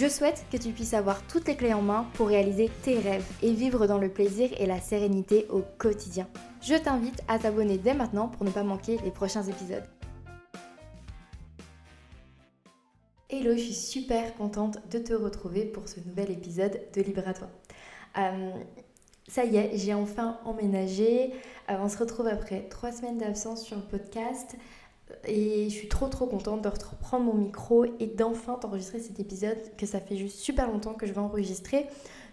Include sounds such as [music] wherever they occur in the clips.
Je souhaite que tu puisses avoir toutes les clés en main pour réaliser tes rêves et vivre dans le plaisir et la sérénité au quotidien. Je t'invite à t'abonner dès maintenant pour ne pas manquer les prochains épisodes. Hello, je suis super contente de te retrouver pour ce nouvel épisode de Libre à toi. Euh, ça y est, j'ai enfin emménagé. Euh, on se retrouve après trois semaines d'absence sur le podcast. Et je suis trop trop contente de reprendre mon micro et d'enfin t'enregistrer cet épisode que ça fait juste super longtemps que je vais enregistrer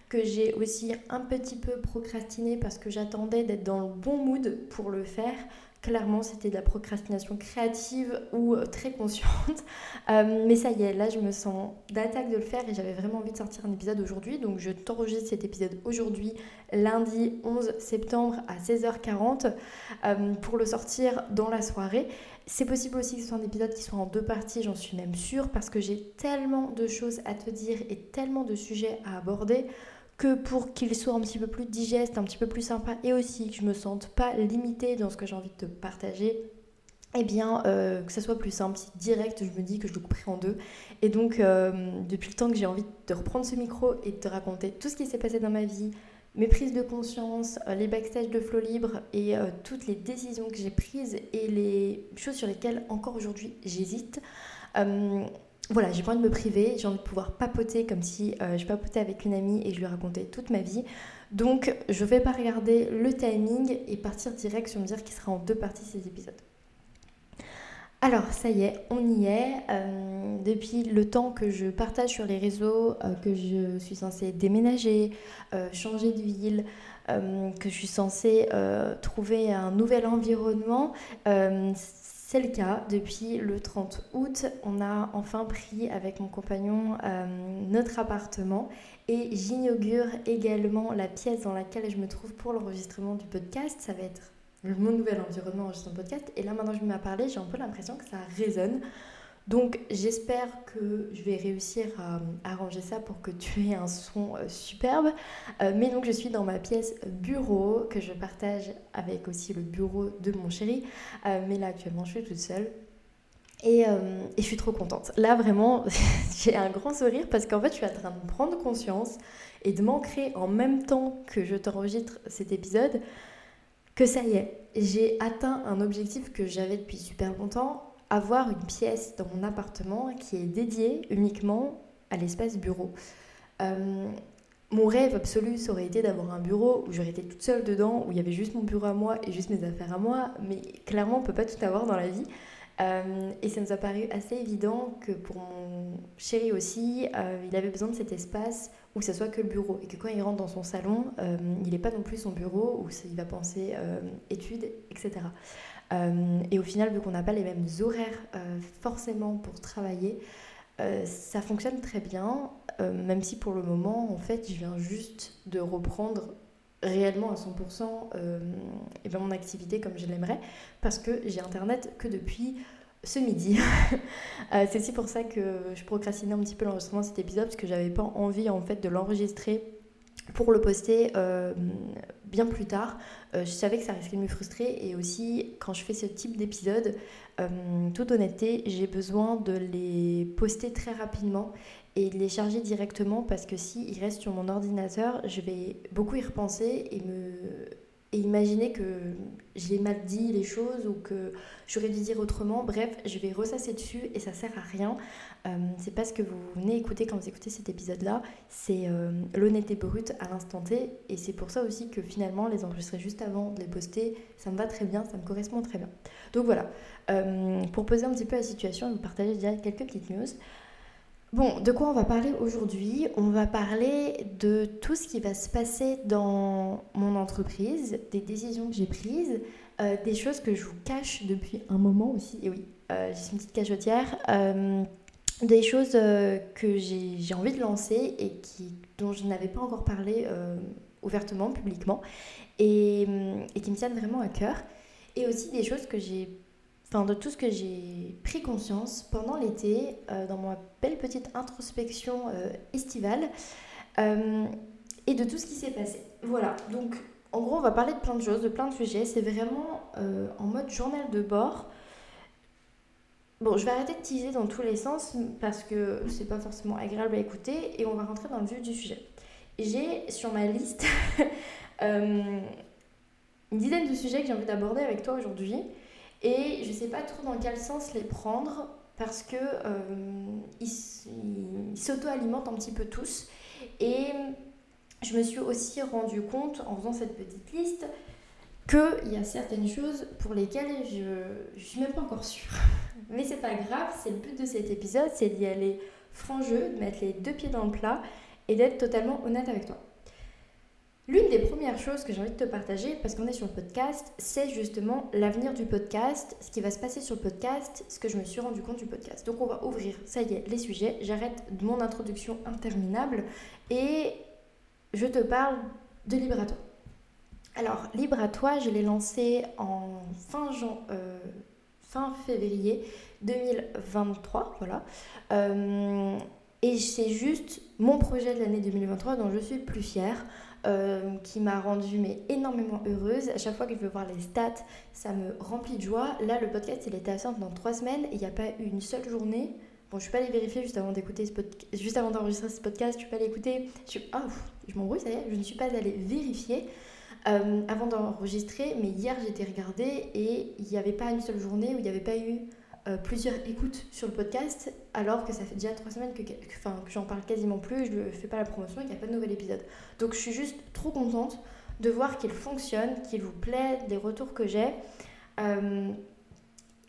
que j'ai aussi un petit peu procrastiné parce que j'attendais d'être dans le bon mood pour le faire. Clairement, c'était de la procrastination créative ou euh, très consciente. [laughs] Euh, mais ça y est, là, je me sens d'attaque de le faire et j'avais vraiment envie de sortir un épisode aujourd'hui. Donc, je t'enregistre cet épisode aujourd'hui, lundi 11 septembre à 16h40, euh, pour le sortir dans la soirée. C'est possible aussi que ce soit un épisode qui soit en deux parties, j'en suis même sûre, parce que j'ai tellement de choses à te dire et tellement de sujets à aborder que pour qu'il soit un petit peu plus digeste, un petit peu plus sympa et aussi que je me sente pas limitée dans ce que j'ai envie de te partager, eh bien euh, que ça soit plus simple, si direct je me dis que je le couperai en deux. Et donc euh, depuis le temps que j'ai envie de reprendre ce micro et de te raconter tout ce qui s'est passé dans ma vie, mes prises de conscience, euh, les backstage de Flow Libre et toutes les décisions que j'ai prises et les choses sur lesquelles encore aujourd'hui j'hésite voilà, j'ai pas envie de me priver, j'ai envie de pouvoir papoter comme si euh, je papotais avec une amie et je lui racontais toute ma vie. Donc je vais pas regarder le timing et partir direct sur me dire qu'il sera en deux parties ces épisodes. Alors ça y est, on y est. Euh, depuis le temps que je partage sur les réseaux, euh, que je suis censée déménager, changer de ville, que je suis censée trouver un nouvel environnement, c'est le cas. Depuis le 30 août, on a enfin pris avec mon compagnon euh, notre appartement et j'inaugure également la pièce dans laquelle je me trouve pour l'enregistrement du podcast. Ça va être mon nouvel environnement enregistrement podcast. Et là, maintenant je me mets à parler, j'ai un peu l'impression que ça résonne. Donc j'espère que je vais réussir à arranger ça pour que tu aies un son euh, superbe. Euh, mais donc je suis dans ma pièce bureau que je partage avec aussi le bureau de mon chéri. Euh, mais là actuellement je suis toute seule. Et, et, je suis trop contente. Là vraiment [laughs] j'ai un grand sourire parce qu'en fait je suis en train de prendre conscience et de m'ancrer en même temps que je t'enregistre cet épisode que ça y est, j'ai atteint un objectif que j'avais depuis super longtemps avoir une pièce dans mon appartement qui est dédiée uniquement à l'espace bureau. Euh, mon rêve absolu, ça aurait été d'avoir un bureau où j'aurais été toute seule dedans, où il y avait juste mon bureau à moi et juste mes affaires à moi, mais clairement on peut pas tout avoir dans la vie. Euh, et ça nous a paru assez évident que pour mon chéri aussi, euh, il avait besoin de cet espace où ce soit que le bureau. Et que quand il rentre dans son salon, il n'est pas non plus son bureau où il va penser études, etc. Euh, et au final, vu qu'on n'a pas les mêmes horaires euh, forcément pour travailler, euh, ça fonctionne très bien, même si pour le moment, en fait, je viens juste de reprendre réellement à 100% et ben mon activité comme je l'aimerais, parce que j'ai Internet que depuis ce midi. [laughs] c'est aussi pour ça que je procrastinais un petit peu l'enregistrement de cet épisode, parce que j'avais pas envie en fait de l'enregistrer pour le poster bien plus tard. Euh, je savais que ça risquait de me frustrer et aussi quand je fais ce type d'épisode, euh, toute honnêteté, j'ai besoin de les poster très rapidement et de les charger directement parce que si ils restent sur mon ordinateur, je vais beaucoup y repenser et me et imaginer que j'ai mal dit les choses ou que j'aurais dû dire autrement. Bref, je vais ressasser dessus et ça sert à rien. Euh, c'est pas ce que vous venez écouter quand vous écoutez cet épisode-là, c'est euh, l'honnêteté brute à l'instant T. Et c'est pour ça aussi que finalement, les enregistrer juste avant de les poster, ça me va très bien, ça me correspond très bien. Donc voilà, euh, pour poser un petit peu la situation, je vous partager déjà quelques petites news. Bon, de quoi on va parler aujourd'hui? On va parler de tout ce qui va se passer dans mon entreprise, des décisions que j'ai prises, euh, des choses que je vous cache depuis un moment aussi. Et oui, euh, j'ai une petite cachotière. Euh, des choses que j'ai envie de lancer et qui, dont je n'avais pas encore parlé ouvertement, publiquement, et, et, qui me tiennent vraiment à cœur. Et aussi des choses que j'ai de tout ce que j'ai pris conscience pendant l'été, euh, dans ma belle petite introspection euh, estivale, et de tout ce qui s'est passé. Voilà, donc en gros, on va parler de plein de choses, de plein de sujets. C'est vraiment en mode journal de bord. Bon, je vais arrêter de teaser dans tous les sens parce que c'est pas forcément agréable à écouter et on va rentrer dans le vif du sujet. J'ai sur ma liste [laughs] une dizaine de sujets que j'ai envie d'aborder avec toi aujourd'hui. Et je sais pas trop dans quel sens les prendre parce que euh, ils, s'auto-alimentent un petit peu tous. Et je me suis aussi rendu compte en faisant cette petite liste qu'il y a certaines choses pour lesquelles je ne suis même pas encore sûre. [laughs] Mais c'est pas grave, c'est le but de cet épisode, c'est d'y aller franc jeu, de mettre les deux pieds dans le plat et d'être totalement honnête avec toi. L'une des premières choses que j'ai envie de te partager, parce qu'on est sur le podcast, c'est justement l'avenir du podcast, ce qui va se passer sur le podcast, ce que je me suis rendu compte du podcast. Donc on va ouvrir, ça y est, les sujets. J'arrête mon introduction interminable et je te parle de Libre à toi. Alors, Libre à toi, je l'ai lancé en fin, euh, fin février 2023, voilà. Euh, et c'est juste mon projet de l'année 2023 dont je suis plus fière. Euh, qui m'a rendue mais énormément heureuse. À chaque fois que je veux voir les stats, ça me remplit de joie. Là, le podcast, il était à dans trois semaines il n'y a pas eu une seule journée. Bon, je suis pas allée vérifier juste avant d'écouter ce podcast, juste avant d'enregistrer ce podcast, je suis pas allée écouter. Je suis... oh, je m'embrouille, ça y est, je ne suis pas allée vérifier euh, avant d'enregistrer, mais hier j'étais regardée et il n'y avait pas une seule journée où il n'y avait pas eu euh, plusieurs écoutes sur le podcast, alors que ça fait déjà trois semaines que, que, j'en parle quasiment plus, je ne fais pas la promotion et qu'il n'y a pas de nouvel épisode. Donc je suis juste trop contente de voir qu'il fonctionne, qu'il vous plaît, des retours que j'ai. Euh,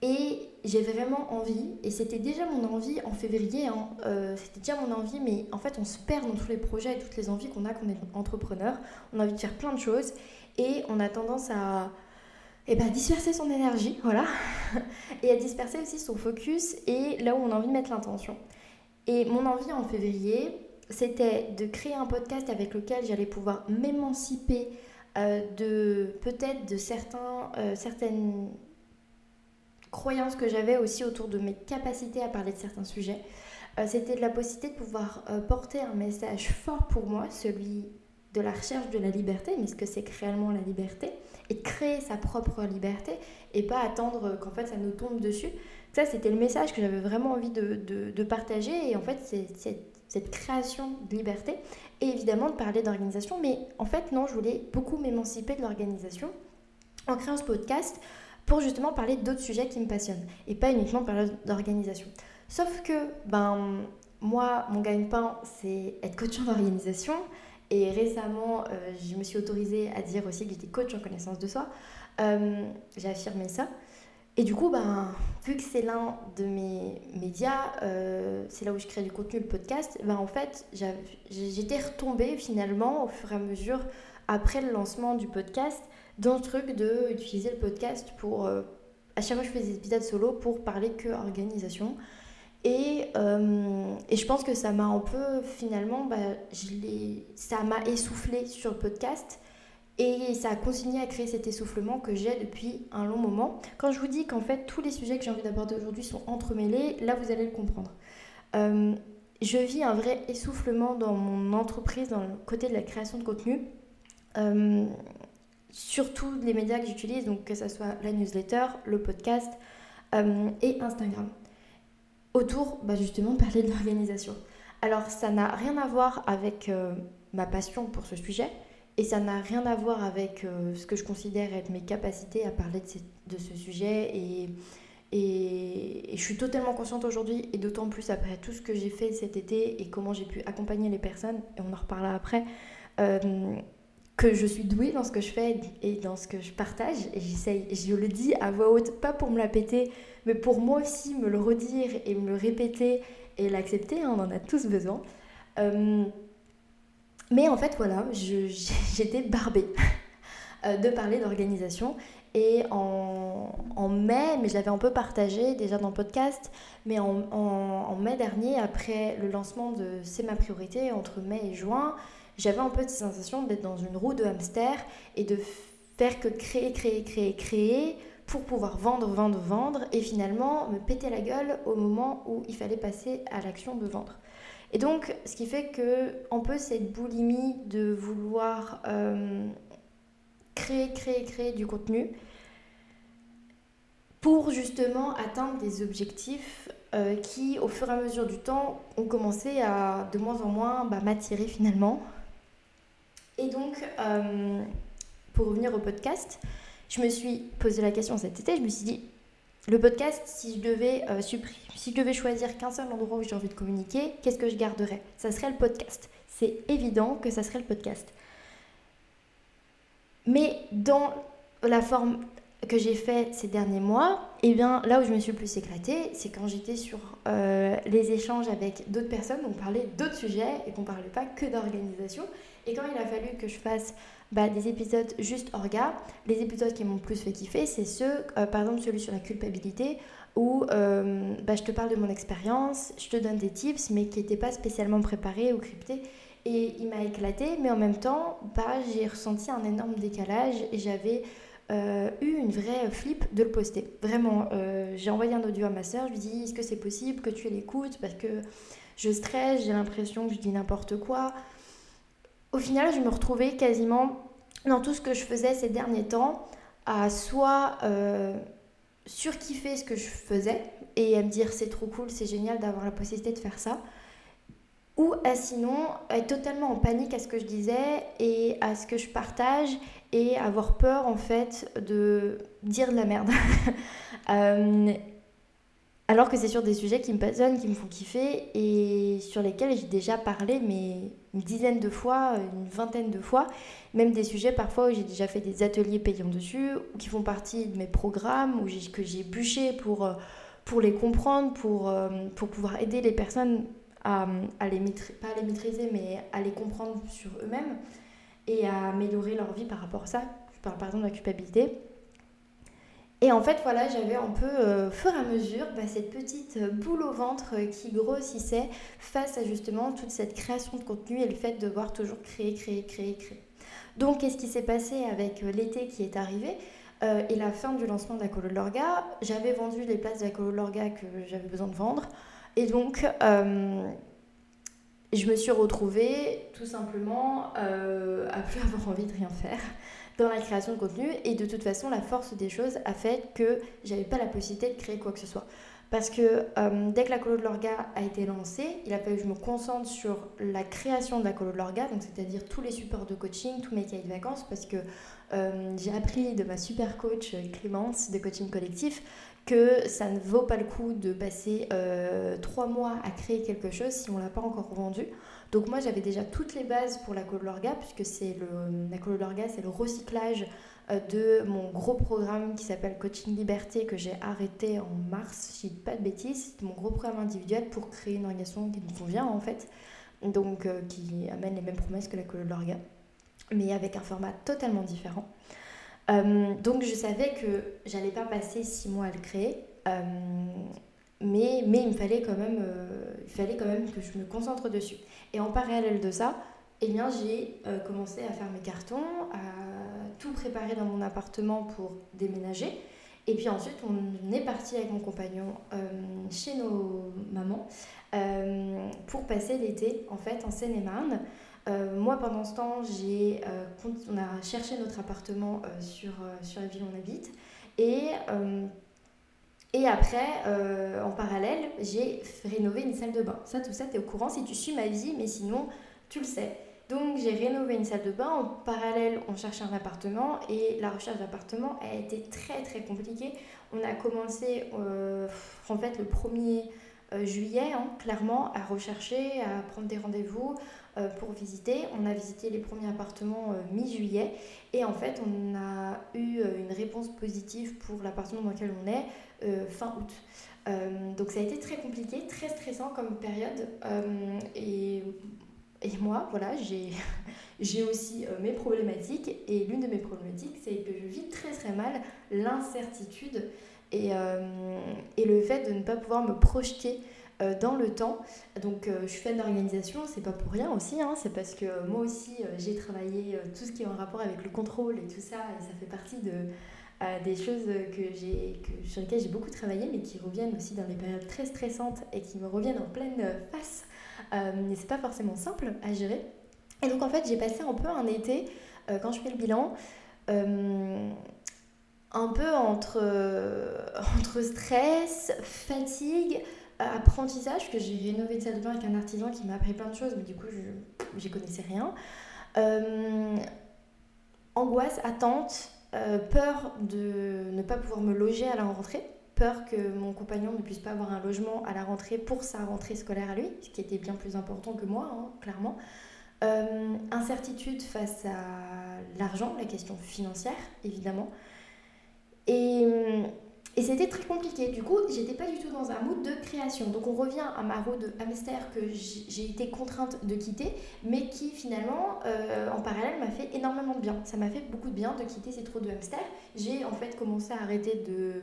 et j'ai vraiment envie, et c'était déjà mon envie en février, hein, euh, c'était déjà mon envie, mais en fait on se perd dans tous les projets et toutes les envies qu'on a quand on est entrepreneur. On a envie de faire plein de choses et on a tendance à et eh ben, disperser son énergie, voilà, [laughs] et à disperser aussi son focus et là où on a envie de mettre l'intention. Et mon envie en février, c'était de créer un podcast avec lequel j'allais pouvoir m'émanciper euh, de peut-être de certains, euh, certaines croyances que j'avais aussi autour de mes capacités à parler de certains sujets. Euh, c'était de la possibilité de pouvoir porter un message fort pour moi, celui de la recherche de la liberté, mais ce que c'est réellement la liberté et créer sa propre liberté et pas attendre qu'en fait ça nous tombe dessus. Ça, c'était le message que j'avais vraiment envie de, de, partager et en fait, c'est cette création de liberté et évidemment de parler d'organisation. Mais en fait, non, je voulais beaucoup m'émanciper de l'organisation en créant ce podcast pour justement parler d'autres sujets qui me passionnent et pas uniquement parler d'organisation. Sauf que, ben, moi, mon gagne-pain, c'est être coach en organisation. Et récemment, euh, je me suis autorisée à dire aussi que j'étais coach en connaissance de soi. Euh, j'ai affirmé ça. Et du coup, ben, vu que c'est l'un de mes médias, euh, c'est là où je crée du contenu, le podcast, ben, en fait, j'étais retombée finalement au fur et à mesure, après le lancement du podcast, dans le truc d'utiliser le podcast pour... à chaque fois je fais des épisodes solo pour parler que organisation. Et, euh, et, je pense que ça m'a un peu, finalement, bah, je ça m'a essoufflé sur le podcast. Et ça a continué à créer cet essoufflement que j'ai depuis un long moment. Quand je vous dis qu'en fait, tous les sujets que j'ai envie d'aborder aujourd'hui sont entremêlés, là, vous allez le comprendre. Euh, je vis un vrai essoufflement dans mon entreprise, dans le côté de la création de contenu. Euh, surtout les médias que j'utilise, donc que ce soit la newsletter, le podcast et Instagram autour bah, justement [laughs] parler de l'organisation. Alors ça n'a rien à voir avec euh, ma passion pour ce sujet et ça n'a rien à voir avec euh, ce que je considère être mes capacités à parler de, ce sujet et, et, je suis totalement consciente aujourd'hui et d'autant plus après tout ce que j'ai fait cet été et comment j'ai pu accompagner les personnes et on en reparlera après. Euh, que je suis douée dans ce que je fais et dans ce que je partage et j'essaye, je le dis à voix haute, pas pour me la péter, mais pour moi aussi me le redire et me le répéter et l'accepter, hein, on en a tous besoin. Euh, mais en fait, voilà, [laughs] j'étais barbée [laughs] euh, de parler d'organisation. Et en, mai, mais je l'avais un peu partagé déjà dans le podcast, mais en, en mai dernier, après le lancement de C'est ma priorité, entre mai et juin, j'avais un peu cette sensation d'être dans une roue de hamster et de faire que créer, créer, créer, créer pour pouvoir vendre, vendre, vendre et finalement me péter la gueule au moment où il fallait passer à l'action de vendre. Et donc, ce qui fait que un peu cette boulimie de vouloir euh, créer, créer, créer du contenu pour justement atteindre des objectifs euh, qui, au fur et à mesure du temps, ont commencé à de moins en moins bah, m'attirer finalement. Et donc, euh, pour revenir au podcast, je me suis posé la question cet été, je me suis dit, le podcast, si je devais, euh, choisir qu'un seul endroit où j'ai envie de communiquer, qu'est-ce que je garderais? Ça serait le podcast. C'est évident que ça serait le podcast. Mais dans la forme que j'ai fait ces derniers mois, et eh bien là où je me suis le plus éclatée, c'est quand j'étais sur euh, les échanges avec d'autres personnes, on parlait d'autres sujets et qu'on parlait pas que d'organisation. Et quand il a fallu que je fasse bah, des épisodes juste orga, les épisodes qui m'ont plus fait kiffer, c'est ceux, euh, par exemple celui sur la culpabilité, où euh, bah, je te parle de mon expérience, je te donne des tips, mais qui n'étaient pas spécialement préparés ou cryptés. Et il m'a éclaté, mais en même temps, bah, j'ai ressenti un énorme décalage et j'avais euh, eu une vraie flip de le poster. Vraiment, j'ai envoyé un audio à ma soeur, je lui dis est-ce que c'est possible que tu l'écoutes? Parce que je stresse, j'ai l'impression que je dis n'importe quoi. Au final, je me retrouvais quasiment dans tout ce que je faisais ces derniers temps à soit euh, surkiffer ce que je faisais et à me dire c'est trop cool, c'est génial d'avoir la possibilité de faire ça, ou à sinon être totalement en panique à ce que je disais et à ce que je partage et avoir peur en fait de dire de la merde. [laughs] Euh, alors que c'est sur des sujets qui me passionnent, qui me font kiffer et sur lesquels j'ai déjà parlé mais une dizaine de fois, une vingtaine de fois, même des sujets parfois où j'ai déjà fait des ateliers payants dessus ou qui font partie de mes programmes ou que j'ai bûché pour, euh, pour les comprendre, pour, euh, pour pouvoir aider les personnes à, à les pas à les maîtriser mais à les comprendre sur eux-mêmes et à améliorer leur vie par rapport à ça. Je parle par exemple de la culpabilité. Et en fait, voilà, j'avais un peu, euh, fur et à mesure, bah, cette petite boule au ventre qui grossissait face à justement toute cette création de contenu et le fait de devoir toujours créer, créer, créer, créer. Donc, qu'est-ce qui s'est passé avec euh, l'été qui est arrivé? Euh, et la fin du lancement de l'Orga J'avais vendu les places de l'Orga que j'avais besoin de vendre. Et donc, je me suis retrouvée tout simplement euh, à plus avoir envie de rien faire dans la création de contenu et de toute façon la force des choses a fait que j'avais pas la possibilité de créer quoi que ce soit parce que euh, dès que la colo de l'orga a été lancée il a fallu que je me concentre sur la création de la colo de l'orga donc c'est-à-dire tous les supports de coaching tous mes cahiers de vacances parce que euh, j'ai appris de ma super coach Clémence de coaching collectif que ça ne vaut pas le coup de passer euh, trois mois à créer quelque chose si on l'a pas encore vendu. Donc moi j'avais déjà toutes les bases pour la Colorga puisque c'est le, la Colorga c'est le recyclage euh, de mon gros programme qui s'appelle Coaching Liberté que j'ai arrêté en mars, si je dis pas de bêtises. C'est mon gros programme individuel pour créer une organisation qui me convient en fait, donc euh, qui amène les mêmes promesses que la Colorga, mais avec un format totalement différent. Euh, donc je savais que j'allais pas passer six mois à le créer, mais, mais il, fallait quand même, euh, il fallait quand même que je me concentre dessus. Et en parallèle de ça, eh bien, j'ai commencé à faire mes cartons, à tout préparer dans mon appartement pour déménager. Et puis ensuite, on est parti avec mon compagnon chez nos mamans pour passer l'été en fait en Seine-et-Marne. Euh, moi, pendant ce temps, j'ai, euh, on a cherché notre appartement euh, sur, sur la ville où on habite. Et, et après, en parallèle, j'ai rénové une salle de bain. Ça, tout ça, tu es au courant si tu suis ma vie, mais sinon, tu le sais. Donc, j'ai rénové une salle de bain. En parallèle, on cherchait un appartement. Et la recherche d'appartement a été très, très compliquée. On a commencé, en fait, le 1er juillet, hein, clairement, à rechercher, à prendre des rendez-vous, euh, pour visiter. On a visité les premiers appartements euh, mi-juillet et en fait on a eu euh, une réponse positive pour l'appartement dans lequel on est fin août. donc ça a été très compliqué, très stressant comme période et, et, moi voilà j'ai [laughs] aussi mes problématiques et l'une de mes problématiques c'est que je vis très très mal l'incertitude et, et, le fait de ne pas pouvoir me projeter euh, dans le temps. Donc euh, je suis fan d'organisation, c'est pas pour rien aussi, hein, c'est parce que moi aussi euh, j'ai travaillé tout ce qui est en rapport avec le contrôle et tout ça, et ça fait partie de, des choses que que, sur lesquelles j'ai beaucoup travaillé, mais qui reviennent aussi dans des périodes très stressantes et qui me reviennent en pleine face. mais c'est pas forcément simple à gérer. Et donc en fait, j'ai passé un peu un été, quand je fais le bilan, un peu entre, entre stress, fatigue, apprentissage, que j'ai rénové de salle de avec un artisan qui m'a appris plein de choses, mais du coup, je n'y connaissais rien. Euh, angoisse, attente, euh, peur de ne pas pouvoir me loger à la rentrée, peur que mon compagnon ne puisse pas avoir un logement à la rentrée pour sa rentrée scolaire à lui, ce qui était bien plus important que moi, hein, clairement. Euh, incertitude face à l'argent, la question financière, évidemment. Et et c'était très compliqué. Du coup, j'étais pas du tout dans un mood de création. Donc on revient à ma roue de hamster que j'ai été contrainte de quitter, mais qui finalement, euh, en parallèle, m'a fait énormément de bien. Ça m'a fait beaucoup de bien de quitter ces trous de hamster. J'ai en fait commencé à arrêter de,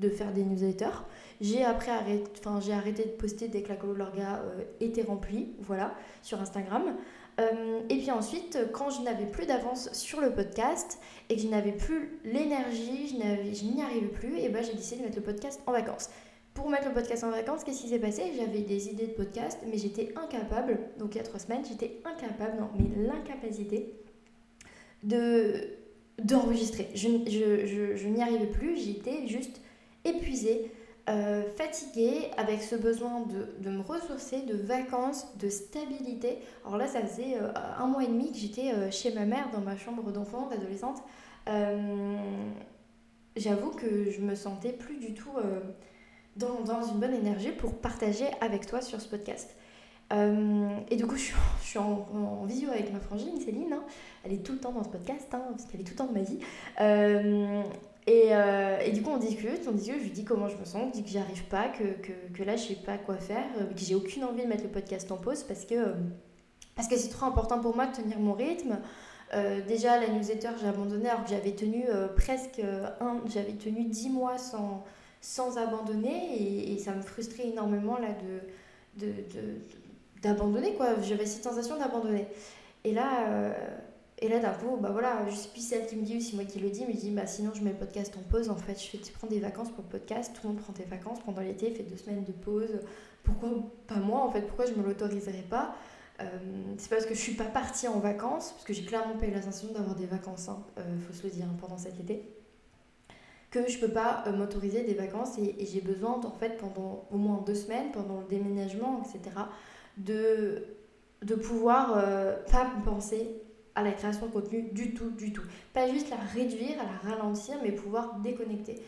de faire des newsletters. J'ai après arrêté, enfin, j'ai arrêté de poster dès que la colo euh, était remplie, voilà, sur Instagram. Euh, et puis ensuite, quand je n'avais plus d'avance sur le podcast et que je n'avais plus l'énergie, je, n'y arrivais plus, et ben j'ai décidé de mettre le podcast en vacances. Pour mettre le podcast en vacances, qu'est-ce qui s'est passé? J'avais des idées de podcast, mais j'étais incapable, donc il y a trois semaines, j'étais incapable, non, mais l'incapacité de d'enregistrer. Je, je, n'y arrivais plus, j'étais juste épuisée, euh, fatiguée, avec ce besoin de, de, me ressourcer, de vacances, de stabilité. Alors là, ça faisait euh, un mois et demi que j'étais euh, chez ma mère dans ma chambre d'enfant, d'adolescente. J'avoue que je me sentais plus du tout dans, dans, une bonne énergie pour partager avec toi sur ce podcast. et du coup, je suis, en, visio avec ma frangine Céline. Hein. Elle est tout le temps dans ce podcast, hein, parce qu'elle est tout le temps de ma vie. Et, euh, et, du coup, on discute, on discute, je lui dis comment je me sens, je dis que j'arrive pas, que, que, que, là, je sais pas quoi faire, euh, que j'ai aucune envie de mettre le podcast en pause parce que euh, parce que c'est trop important pour moi de tenir mon rythme. déjà, la newsletter, j'ai abandonné alors que j'avais tenu presque un, j'avais tenu 10 mois sans, sans abandonner et, ça me frustrait énormément là de, d'abandonner quoi. J'avais cette sensation d'abandonner. Et là, et là, d'un coup, bah voilà, je suis celle qui me dit, ou c'est moi qui le dis, me dit, bah sinon je mets le podcast en pause. En fait, je fais, tu prends des vacances pour le podcast, tout le monde prend des vacances pendant l'été, fait deux semaines de pause. Pourquoi pas moi, en fait Pourquoi je me l'autoriserais pas? Euh, C'est parce que je suis pas partie en vacances, parce que j'ai clairement pas eu la sensation d'avoir des vacances, hein, euh, faut se le dire, hein, pendant cet été, que je peux pas euh, m'autoriser des vacances et, et j'ai besoin, en fait, pendant au moins deux semaines, pendant le déménagement, etc., de, de pouvoir pas penser à la création de contenu du tout, du tout. Pas juste la réduire, à la ralentir, mais pouvoir déconnecter.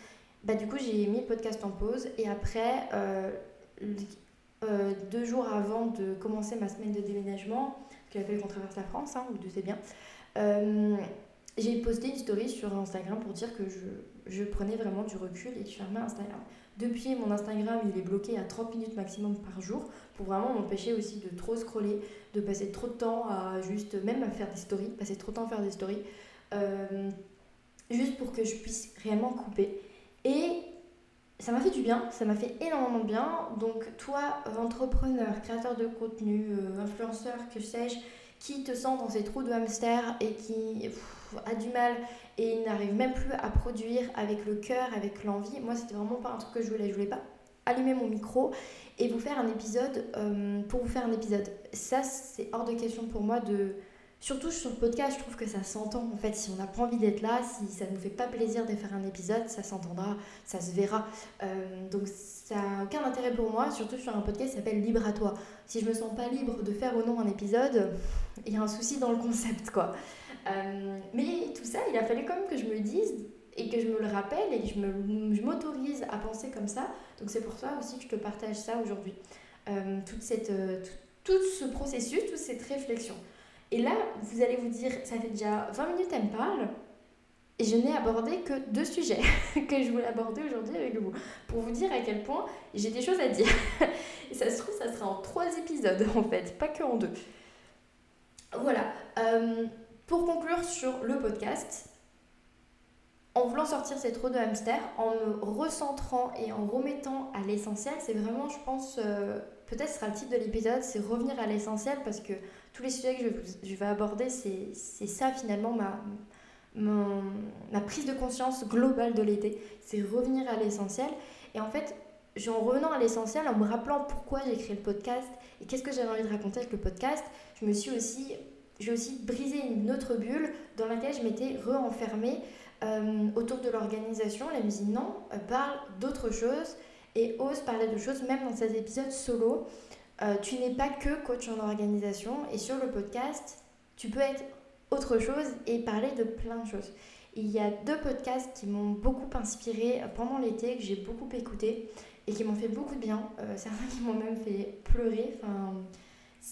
Bah, du coup, j'ai mis le podcast en pause et après, euh, euh, deux jours avant de commencer ma semaine de déménagement, qu'il a qu'on traverse la France, hein, vous doutez bien, euh, j'ai posté une story sur Instagram pour dire que je, je prenais vraiment du recul et que je fermais Instagram. Depuis, mon Instagram, il est bloqué à 30 minutes maximum par jour pour vraiment m'empêcher aussi de trop scroller, de passer trop de temps à juste, même à faire des stories, passer trop de temps à faire des stories, euh, juste pour que je puisse réellement couper. Et ça m'a fait du bien, ça m'a fait énormément de bien. Donc toi, entrepreneur, créateur de contenu, euh, influenceur, que sais-je, qui te sent dans ces trous de hamster et qui a du mal et n'arrive même plus à produire avec le cœur, avec l'envie. Moi, c'était vraiment pas un truc que je voulais. Je voulais pas allumer mon micro et vous faire un épisode euh, pour vous faire un épisode. Ça, c'est hors de question pour moi de. Surtout sur le podcast, je trouve que ça s'entend. En fait, si on n'a pas envie d'être là, si ça ne nous fait pas plaisir de faire un épisode, ça s'entendra, ça se verra. Euh, donc, ça n'a aucun intérêt pour moi, surtout sur un podcast qui s'appelle Libre à toi. Si je me sens pas libre de faire ou non un épisode, il y a un souci dans le concept, quoi. Euh, mais tout ça, il a fallu quand même que je me dise et que je me le rappelle et que je m'autorise à penser comme ça. Donc c'est pour ça aussi que je te partage ça aujourd'hui. Euh, toute cette, euh, tout, ce processus, toute cette réflexion. Et là, vous allez vous dire, ça fait déjà 20 minutes, elle me parle. Et je n'ai abordé que deux sujets [laughs] que je voulais aborder aujourd'hui avec vous. Pour vous dire à quel point j'ai des choses à dire. [laughs] Et ça se trouve, ça sera en trois épisodes en fait, pas que en deux. Voilà. Pour conclure sur le podcast, en voulant sortir ces trous de hamster, en me recentrant et en remettant à l'essentiel, c'est vraiment, je pense, euh, peut-être sera le titre de l'épisode, c'est revenir à l'essentiel parce que tous les sujets que je, vais aborder, c'est ça finalement ma, ma prise de conscience globale de l'été. C'est revenir à l'essentiel. Et en fait, en revenant à l'essentiel, en me rappelant pourquoi j'ai créé le podcast et qu'est-ce que j'avais envie de raconter avec le podcast, je me suis aussi, j'ai aussi brisé une autre bulle dans laquelle je m'étais re-enfermée euh, autour de l'organisation. La musique, non, euh, parle d'autres choses et ose parler de choses, même dans ces épisodes solo. Euh, tu n'es pas que coach en organisation et sur le podcast, tu peux être autre chose et parler de plein de choses. Il y a deux podcasts qui m'ont beaucoup inspiré pendant l'été, que j'ai beaucoup écouté et qui m'ont fait beaucoup de bien. certains qui m'ont même fait pleurer. Enfin,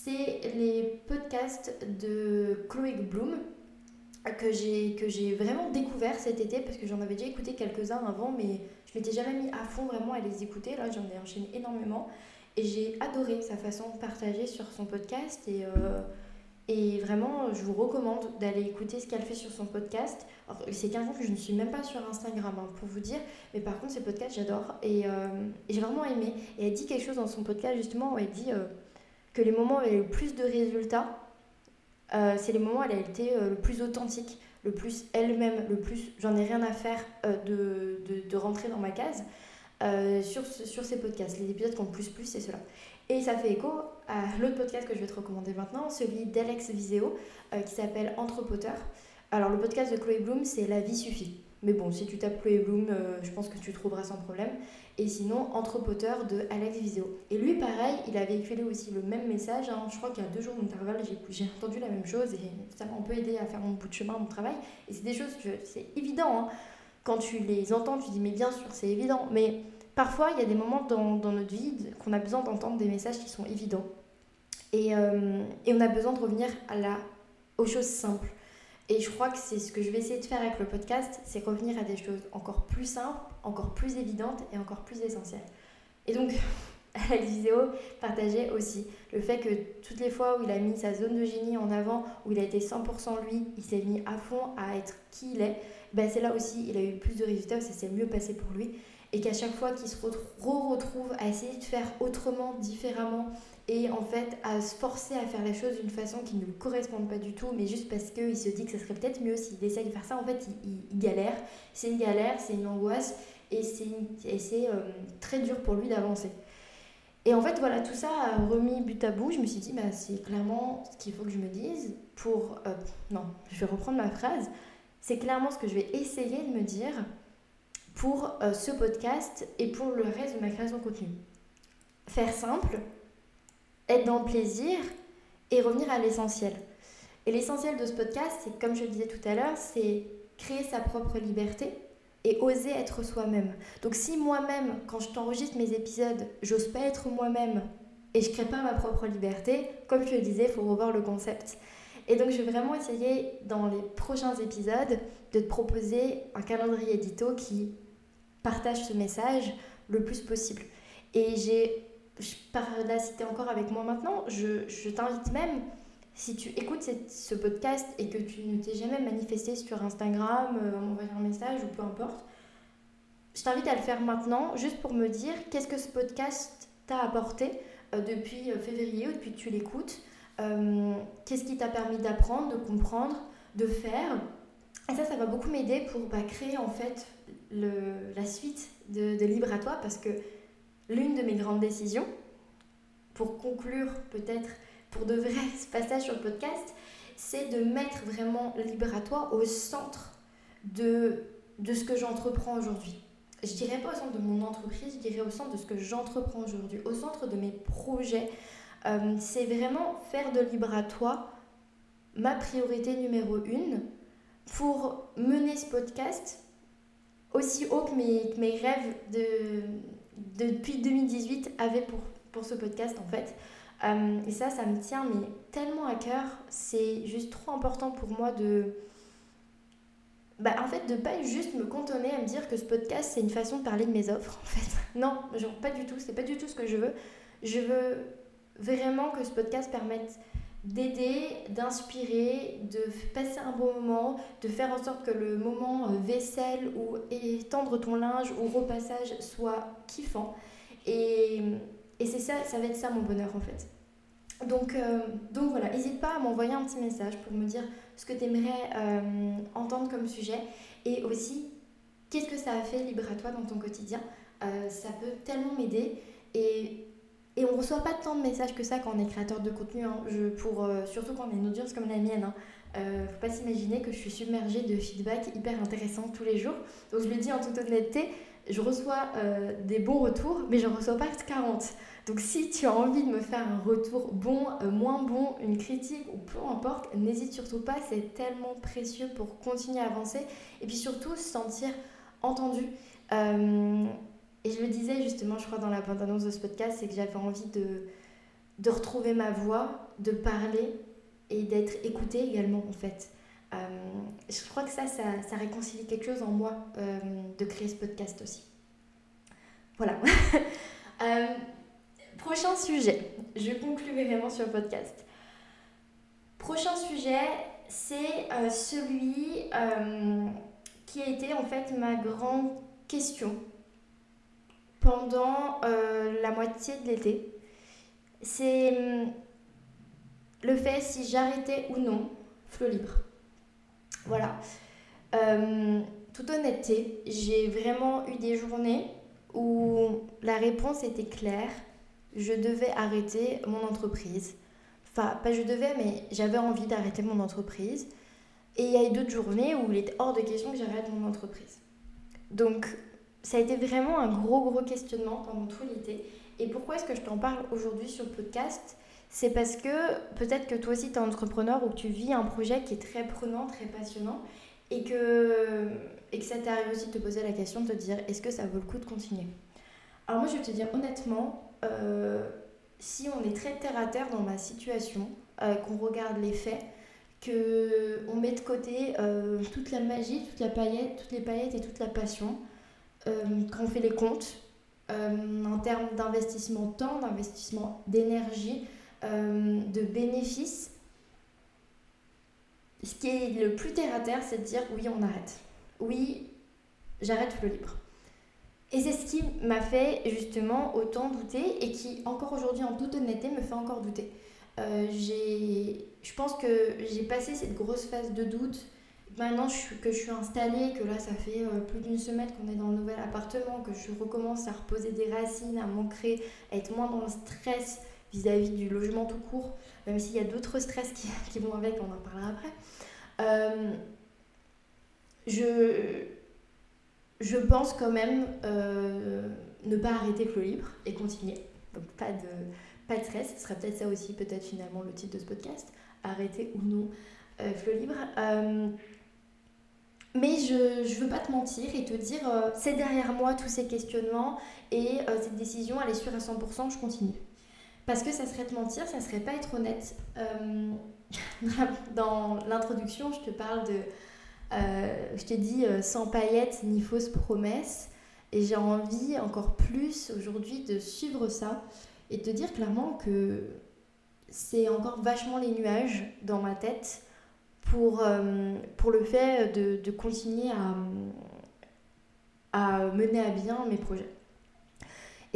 c'est les podcasts de Chloé Bloom, que j'ai vraiment découvert cet été parce que j'en avais déjà écouté quelques-uns avant mais je m'étais jamais mis à fond vraiment à les écouter. Là j'en ai enchaîné énormément et j'ai adoré sa façon de partager sur son podcast et euh, et vraiment je vous recommande d'aller écouter ce qu'elle fait sur son podcast. C'est quelqu'un que je ne suis même pas sur Instagram hein, pour vous dire mais par contre ses podcasts j'adore et, euh, j'ai vraiment aimé. Et elle dit quelque chose dans son podcast justement où elle dit euh, que les moments où elle a eu le plus de résultats euh, c'est les moments où elle a été euh, le plus authentique, le plus elle-même, le plus j'en ai rien à faire euh, de, rentrer dans ma case sur, sur ces podcasts. Les épisodes qui ont le plus plus, c'est cela. Et ça fait écho à l'autre podcast que je vais te recommander maintenant, celui d'Alex Viseo, qui s'appelle Entrepoteur. Alors le podcast de Chloé Bloom, c'est La vie suffit. Mais bon, si tu tapes Chloé Bloom, je pense que tu trouveras sans problème et sinon Entrepoteur de Alex Viseo. Et lui, pareil, il a véhiculé aussi le même message. Hein. Je crois qu'il y a deux jours d'intervalle, j'ai entendu la même chose et ça m'a un peu aidé à faire mon bout de chemin, mon travail. Et c'est des choses que c'est évident. Hein. Quand tu les entends, tu dis, mais bien sûr, c'est évident. Mais parfois, il y a des moments dans, dans notre vie qu'on a besoin d'entendre des messages qui sont évidents. Et, euh, et, on a besoin de revenir à la, aux choses simples. Et je crois que c'est ce que je vais essayer de faire avec le podcast, c'est revenir à des choses encore plus simples, encore plus évidentes et encore plus essentielles. Et donc, [laughs] la vidéo partageait aussi le fait que toutes les fois où il a mis sa zone de génie en avant, où il a été 100% lui, il s'est mis à fond à être qui il est, ben c'est là aussi il a eu plus de résultats, ça s'est mieux passé pour lui. Et qu'à chaque fois qu'il se retrouve à essayer de faire autrement, différemment, et en fait à se forcer à faire les choses d'une façon qui ne lui correspond pas du tout, mais juste parce qu'il se dit que ce serait peut-être mieux s'il essaye de faire ça, en fait il, galère, c'est une galère, c'est une angoisse et c'est euh, très dur pour lui d'avancer. Et en fait voilà, tout ça a remis but à bout, je me suis dit bah, c'est clairement ce qu'il faut que je me dise pour... Euh, non, je vais reprendre ma phrase, c'est clairement ce que je vais essayer de me dire pour euh, ce podcast et pour le reste de ma création de contenu. Faire simple, être dans le plaisir et revenir à l'essentiel. Et l'essentiel de ce podcast, c'est comme je le disais tout à l'heure, c'est créer sa propre liberté et oser être soi-même. Donc si moi-même, quand je t'enregistre mes épisodes, j'ose pas être moi-même et je crée pas ma propre liberté, comme je le disais, il faut revoir le concept. Et donc je vais vraiment essayer dans les prochains épisodes de te proposer un calendrier édito qui partage ce message le plus possible. Et j'ai par là, si tu es encore avec moi maintenant, je, je t'invite même, si tu écoutes ce podcast et que tu ne t'es jamais manifesté sur Instagram, euh, m'envoyer un message ou peu importe, je t'invite à le faire maintenant, juste pour me dire qu'est-ce que ce podcast t'a apporté euh, depuis euh, février ou depuis que tu l'écoutes. qu'est-ce qui t'a permis d'apprendre, de comprendre, de faire. Et ça, ça va beaucoup m'aider pour bah, créer en fait le, la suite de, de Libre à toi parce que l'une de mes grandes décisions, pour conclure peut-être pour de vrai [laughs] ce passage sur le podcast, c'est de mettre vraiment toi au centre de, de ce que j'entreprends aujourd'hui. Je dirais pas au centre de mon entreprise, je dirais au centre de ce que j'entreprends aujourd'hui, au centre de mes projets. Euh, c'est vraiment faire de toi ma priorité numéro une pour mener ce podcast aussi haut que mes, que mes rêves de, depuis 2018 avait pour, pour ce podcast en fait. Euh, et ça, ça me tient mais tellement à cœur. C'est juste trop important pour moi de... Bah, en fait, de pas juste me contenir à me dire que ce podcast, c'est une façon de parler de mes offres, en fait. [laughs] Non, genre, pas du tout. C'est pas du tout ce que je veux. Je veux vraiment que ce podcast permette d'aider, d'inspirer, de passer un bon moment, de faire en sorte que le moment euh, vaisselle ou étendre ton linge ou repassage soit kiffant. Et, et c'est ça, ça va être ça mon bonheur en fait. Donc, euh, donc voilà, n'hésite pas à m'envoyer un petit message pour me dire ce que tu aimerais entendre comme sujet et aussi qu'est-ce que ça a fait libre à toi dans ton quotidien? ça peut tellement m'aider et et on reçoit pas tant de messages que ça quand on est créateur de contenu, hein. je, pour, surtout quand on a une audience comme la mienne. Hein. Euh, faut pas s'imaginer que je suis submergée de feedback hyper intéressants tous les jours. Donc je le dis en toute honnêteté, je reçois euh, des bons retours, mais je ne reçois pas 40. Donc si tu as envie de me faire un retour bon, euh, moins bon, une critique ou peu importe, n'hésite surtout pas, c'est tellement précieux pour continuer à avancer et puis surtout se sentir entendu. Et je le disais justement, je crois, dans la bande-annonce de ce podcast, c'est que j'avais envie de, de retrouver ma voix, de parler et d'être écouté également en fait. Euh, je crois que ça, ça, réconcilie quelque chose en moi euh, de créer ce podcast aussi. Voilà. [laughs] Euh, prochain sujet. Je conclue vraiment sur le podcast. Prochain sujet, c'est celui qui a été en fait ma grande question pendant la moitié de l'été. C'est le fait si j'arrêtais ou non flot libre. Voilà. Euh, toute honnêteté, j'ai vraiment eu des journées où la réponse était claire. Je devais arrêter mon entreprise. Enfin, pas je devais, mais j'avais envie d'arrêter mon entreprise. Et il y a eu d'autres journées où il était hors de question que j'arrête mon entreprise. Donc, ça a été vraiment un gros, gros questionnement pendant tout l'été. Et pourquoi est-ce que je t'en parle aujourd'hui sur le podcast? C'est parce que peut-être que toi aussi tu es entrepreneur ou que tu vis un projet qui est très prenant, très passionnant et que, et que ça t'arrive aussi de te poser la question de te dire est-ce que ça vaut le coup de continuer? Alors moi je vais te dire honnêtement, euh, si on est très terre à terre dans ma situation, euh, qu'on regarde les faits, qu'on met de côté euh, toute la magie, toute la paillette, toutes les paillettes et toute la passion, quand on fait les comptes, en termes d'investissement temps, d'investissement d'énergie, euh, de bénéfices, ce qui est le plus terre à terre, c'est de dire oui, on arrête. Oui, j'arrête le libre. Et c'est ce qui m'a fait justement autant douter et qui encore aujourd'hui en toute honnêteté me fait encore douter. Euh, je pense que j'ai passé cette grosse phase de doute. Maintenant que je suis installée, que là ça fait euh, plus d'une semaine qu'on est dans le nouvel appartement, que je recommence à reposer des racines, à m'ancrer, à être moins dans le stress, vis-à-vis du logement tout court, même s'il y a d'autres stress qui, [laughs] qui, vont avec, on en parlera après. Euh, je, je pense quand même euh, ne pas arrêter Flow Libre et continuer. Donc pas de, pas de stress, ce serait peut-être ça aussi, peut-être finalement le titre de ce podcast, arrêter ou non euh, Libre. Mais je ne veux pas te mentir et te dire, c'est derrière moi tous ces questionnements et cette décision, elle est sûre à 100%, je continue. Parce que ça serait te mentir, ça serait pas être honnête. Euh, [laughs] dans l'introduction, je te parle de. Euh, je t'ai dit euh, sans paillettes ni fausses promesses. Et j'ai envie encore plus aujourd'hui de suivre ça et de te dire clairement que c'est encore vachement les nuages dans ma tête pour, pour le fait de, de continuer à, à mener à bien mes projets.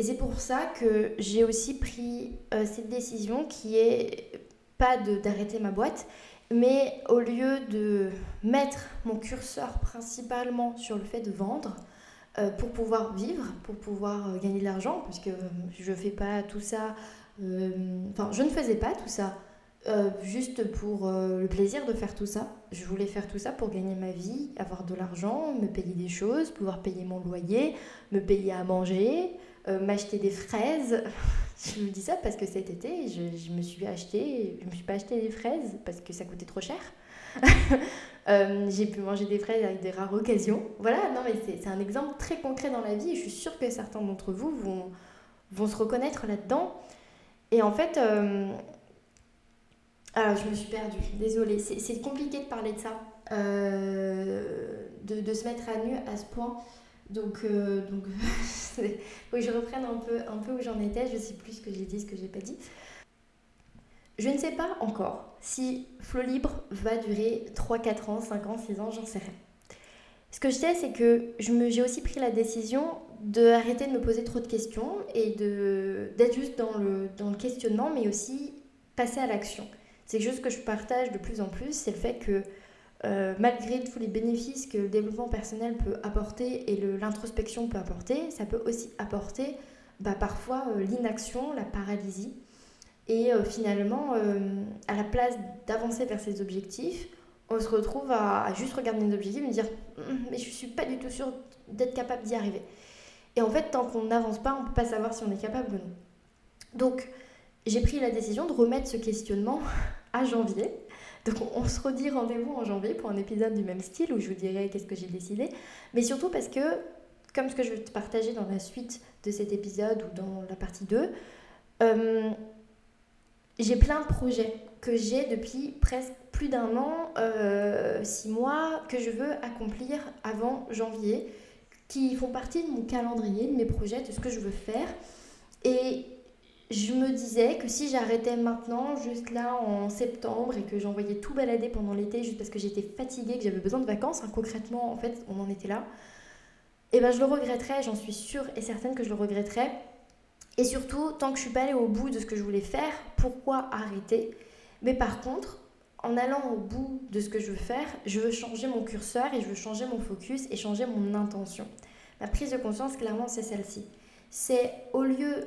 Et c'est pour ça que j'ai aussi pris euh, cette décision qui est pas d'arrêter ma boîte, mais au lieu de mettre mon curseur principalement sur le fait de vendre, euh, pour pouvoir vivre, pour pouvoir euh, gagner de l'argent, puisque je fais pas tout ça, enfin je ne faisais pas tout ça juste pour le plaisir de faire tout ça. Je voulais faire tout ça pour gagner ma vie, avoir de l'argent, me payer des choses, pouvoir payer mon loyer, me payer à manger, euh, m'acheter des fraises. [laughs] je me dis ça parce que cet été, je, me suis acheté, je me suis pas acheté des fraises parce que ça coûtait trop cher. [laughs] Euh, j'ai pu manger des fraises avec des rares occasions. Voilà, non mais c'est un exemple très concret dans la vie et je suis sûre que certains d'entre vous vont, se reconnaître là-dedans. Et en fait, euh, alors je me suis perdue, désolée, c'est compliqué de parler de ça, de, de, se mettre à nu à ce point. Donc, euh, donc [laughs] faut que je reprenne un peu, un peu où j'en étais. Je sais plus ce que j'ai dit, ce que j'ai pas dit. Je ne sais pas encore si Flow Libre va durer 3, 4 ans, 5 ans, 6 ans, j'en sais rien. Ce que je sais, c'est que j'ai aussi pris la décision d'arrêter de me poser trop de questions et d'être juste dans le, dans le questionnement, mais aussi passer à l'action. C'est quelque chose que je partage de plus en plus, c'est le fait que euh, malgré tous les bénéfices que le développement personnel peut apporter et l'introspection peut apporter, ça peut aussi apporter bah, parfois euh, l'inaction, la paralysie. Et euh, finalement, à la place d'avancer vers ses objectifs, on se retrouve à, juste regarder nos objectifs et dire hum, mais je suis pas du tout sûre d'être capable d'y arriver. Et en fait, tant qu'on n'avance pas, on ne peut pas savoir si on est capable ou non. Donc, j'ai pris la décision de remettre ce questionnement [laughs] à janvier. Donc, on se redit rendez-vous en janvier pour un épisode du même style où je vous dirai qu'est-ce que j'ai décidé. Mais surtout parce que, comme ce que je vais te partager dans la suite de cet épisode ou dans la partie 2, euh, j'ai plein de projets que j'ai depuis presque plus d'un an, euh, six mois, que je veux accomplir avant janvier, qui font partie de mon calendrier, de mes projets, de ce que je veux faire. Et je me disais que si j'arrêtais maintenant, juste là en septembre, et que j'envoyais tout balader pendant l'été, juste parce que j'étais fatiguée, que j'avais besoin de vacances, hein, concrètement, en fait, on en était là, et eh ben je le regretterais, j'en suis sûre et certaine que je le regretterais. Et surtout, tant que je suis pas allée au bout de ce que je voulais faire, pourquoi arrêter? Mais par contre, en allant au bout de ce que je veux faire, je veux changer mon curseur et je veux changer mon focus et changer mon intention. Ma prise de conscience, clairement, c'est celle-ci. C'est au lieu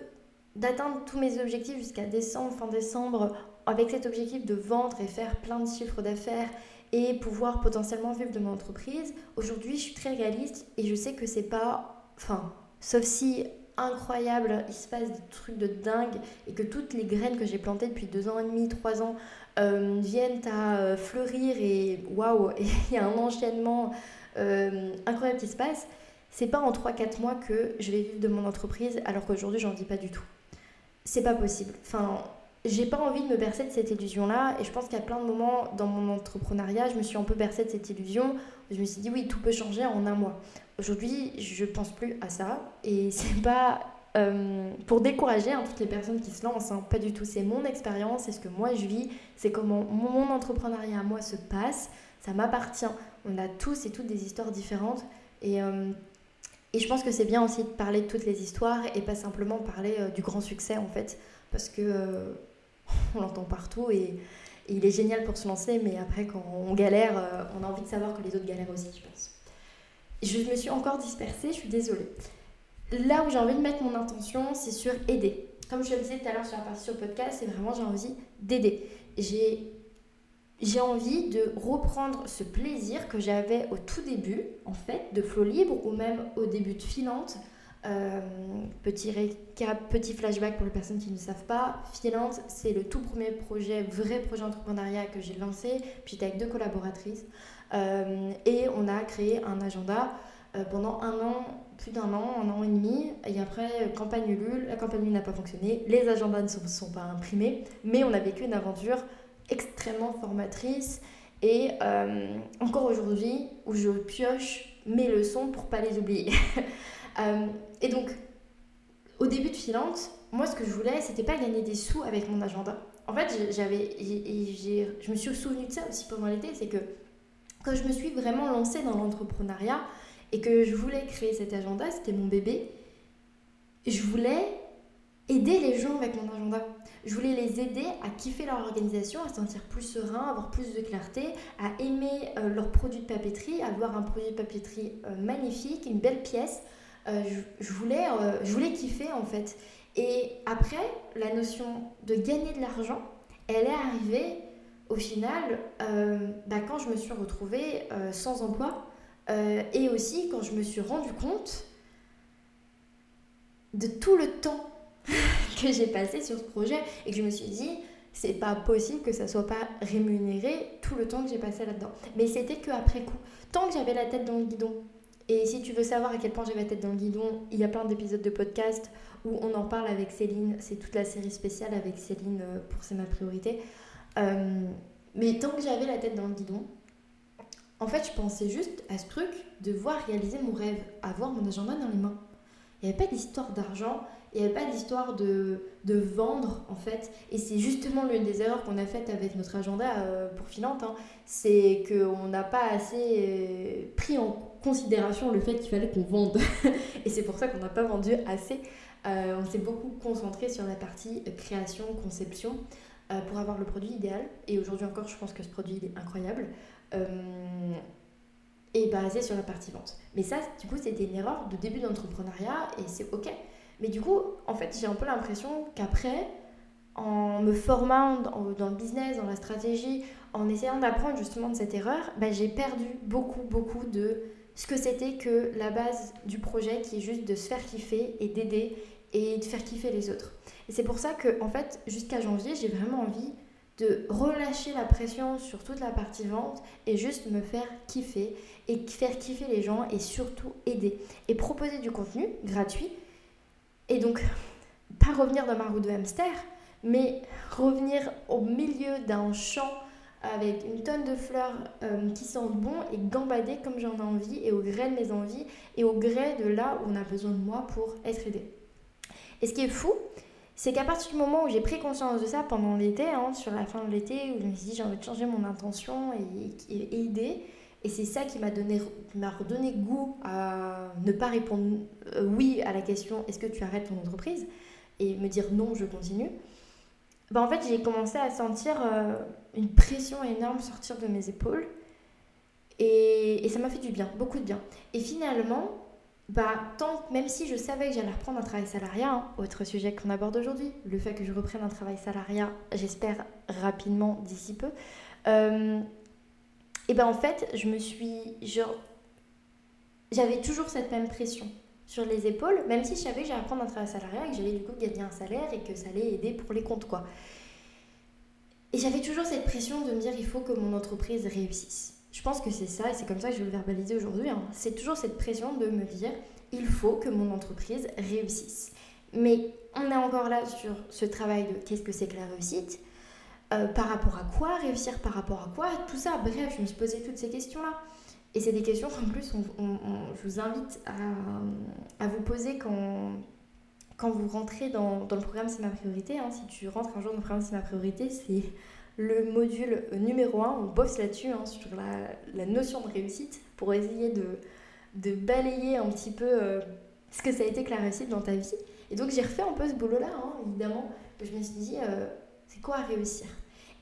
d'atteindre tous mes objectifs jusqu'à décembre, fin décembre, avec cet objectif de vendre et faire plein de chiffres d'affaires et pouvoir potentiellement vivre de mon entreprise, aujourd'hui, je suis très réaliste et je sais que c'est pas. Enfin, sauf si incroyable, il se passe des trucs de dingue et que toutes les graines que j'ai plantées depuis deux ans et demi, trois ans euh, viennent à euh, fleurir et waouh, [laughs] il y a un enchaînement euh, incroyable qui se passe, c'est pas en 3-4 mois que je vais vivre de mon entreprise alors qu'aujourd'hui j'en dis pas du tout. C'est pas possible. Enfin, j'ai pas envie de me bercer de cette illusion-là et je pense a plein de moments dans mon entrepreneuriat, je me suis un peu bercée de cette illusion. Je me suis dit oui, tout peut changer en un mois. Aujourd'hui, je pense plus à ça et [laughs] c'est pas euh, pour décourager hein, toutes les personnes qui se lancent, hein. pas du tout. C'est mon expérience, c'est ce que moi je vis, c'est comment mon entrepreneuriat à moi se passe. Ça m'appartient. On a tous et toutes des histoires différentes. Et, euh, et je pense que c'est bien aussi de parler de toutes les histoires et pas simplement parler euh, du grand succès en fait. Parce que [laughs] on l'entend partout et, il est génial pour se lancer, mais après quand on galère, on a envie de savoir que les autres galèrent aussi, je pense. Je me suis encore dispersée, je suis désolée. Là où j'ai envie de mettre mon intention, c'est sur aider. Comme je le disais tout à l'heure sur la partie sur le podcast, c'est vraiment j'ai envie d'aider. J'ai j'ai envie de reprendre ce plaisir que j'avais au tout début, en fait, de Flow Libre ou même au début de Filante. Euh, petit récap, petit flashback pour les personnes qui ne savent pas. Filante, c'est le tout premier projet, vrai projet entrepreneuriat que j'ai lancé. J'étais avec deux collaboratrices euh, et on a créé un agenda euh, pendant un an, plus d'un an, un an et demi. Et après, campagne Ulule, la campagne n'a pas fonctionné, les agendas ne sont, sont, pas imprimés, mais on a vécu une aventure extrêmement formatrice. Et euh, encore aujourd'hui, où je pioche mes leçons pour pas les oublier. [laughs] et donc, au début de Filante, moi, ce que je voulais, c'était pas gagner des sous avec mon agenda. En fait, j'avais, je me suis souvenu de ça aussi pendant l'été, c'est que quand je me suis vraiment lancée dans l'entrepreneuriat, et que je voulais créer cet agenda, c'était mon bébé, je voulais aider les gens avec mon agenda. Je voulais les aider à kiffer leur organisation, à se sentir plus serein, avoir plus de clarté, à aimer euh, leurs de papeterie, à avoir un produit de papeterie euh, magnifique, une belle pièce. Euh, je, voulais, je voulais kiffer en fait. Et après, la notion de gagner de l'argent, elle est arrivée au final bah, quand je me suis retrouvée sans emploi euh, et aussi quand je me suis rendu compte de tout le temps que j'ai passé sur ce projet et que je me suis dit, c'est pas possible que ça soit pas rémunéré tout le temps que j'ai passé là-dedans. Mais c'était que après coup. Tant que j'avais la tête dans le guidon, et si tu veux savoir à quel point j'avais la tête dans le guidon, il y a plein d'épisodes de podcast où on en parle avec Céline. C'est toute la série spéciale avec Céline euh, pour C'est ma priorité. Euh, mais tant que j'avais la tête dans le guidon, en fait, je pensais juste à ce truc de voir réaliser mon rêve, avoir mon agenda dans les mains. Il n'y avait pas d'histoire d'argent, il n'y avait pas d'histoire de, de, vendre en fait. Et c'est justement l'une des erreurs qu'on a faites avec notre agenda euh, pour Filante. Hein. C'est qu'on n'a pas assez euh, pris en considération le fait qu'il fallait qu'on vende. [laughs] et c'est pour ça qu'on n'a pas vendu assez. Euh, on s'est beaucoup concentré sur la partie création, conception. pour avoir le produit idéal. Et aujourd'hui encore, je pense que ce produit est incroyable. Et basé sur la partie vente. Mais ça, du coup, c'était une erreur de début d'entrepreneuriat et c'est ok. Mais du coup, en fait, j'ai un peu l'impression qu'après, en me formant dans, le business, dans la stratégie, en essayant d'apprendre justement de cette erreur, bah, j'ai perdu beaucoup, beaucoup de ce que c'était que la base du projet qui est juste de se faire kiffer et d'aider et de faire kiffer les autres. Et c'est pour ça que, en fait, jusqu'à janvier, j'ai vraiment envie de relâcher la pression sur toute la partie vente et juste me faire kiffer et faire kiffer les gens et surtout aider et proposer du contenu gratuit et donc pas revenir dans ma roue de hamster mais revenir au milieu d'un champ avec une tonne de fleurs euh, qui sentent bon et gambader comme j'en ai envie et au gré de mes envies et au gré de là où on a besoin de moi pour être aidé. Et ce qui est fou, c'est qu'à partir du moment où j'ai pris conscience de ça pendant l'été, hein, sur la fin de l'été, où je me suis dit j'ai envie de changer mon intention et, et, aider, et c'est ça qui m'a donné, m'a redonné goût à ne pas répondre euh, oui à la question est-ce que tu arrêtes ton entreprise? Et me dire non, je continue. Bah, en fait, j'ai commencé à sentir euh, une pression énorme sortir de mes épaules. Et, et ça m'a fait du bien, beaucoup de bien. Et finalement, bah, tant, même si je savais que j'allais reprendre un travail salariat, hein, autre sujet qu'on aborde aujourd'hui, le fait que je reprenne un travail salariat, j'espère rapidement d'ici peu, euh, et ben en fait, je me suis. J'avais toujours cette même pression sur les épaules, même si je savais que j'allais reprendre un travail salariat et que j'allais du coup gagner un salaire et que ça allait aider pour les comptes, quoi. Et j'avais toujours cette pression de me dire il faut que mon entreprise réussisse. Je pense que c'est ça, et c'est comme ça que je vais le verbaliser aujourd'hui. Hein. C'est toujours cette pression de me dire il faut que mon entreprise réussisse. Mais on est encore là sur ce travail de qu'est-ce que c'est que la réussite euh, Par rapport à quoi Réussir par rapport à quoi Tout ça, bref, je me suis posé toutes ces questions-là. Et c'est des questions qu'en plus, je vous invite à, vous poser quand, vous rentrez dans, le programme C'est ma priorité. Hein. Si tu rentres un jour dans le programme C'est ma priorité, c'est le module numéro 1, on bosse là-dessus, hein, sur la, notion de réussite, pour essayer de, de balayer un petit peu euh, ce que ça a été que la réussite dans ta vie. Et donc j'ai refait un peu ce boulot-là, hein, évidemment. Je me suis dit, euh, c'est quoi réussir?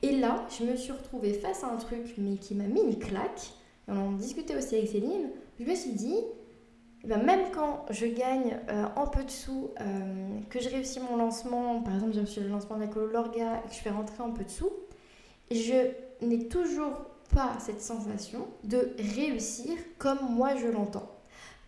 Et là, je me suis retrouvée face à un truc, mais qui m'a mis une claque. on en discutait aussi avec Céline. Je me suis dit, eh ben, même quand je gagne euh, un peu de sous, que je réussis mon lancement, par exemple, j'ai le lancement de la Colorga et que je fais rentrer un peu de sous, je n'ai toujours pas cette sensation de réussir comme moi je l'entends.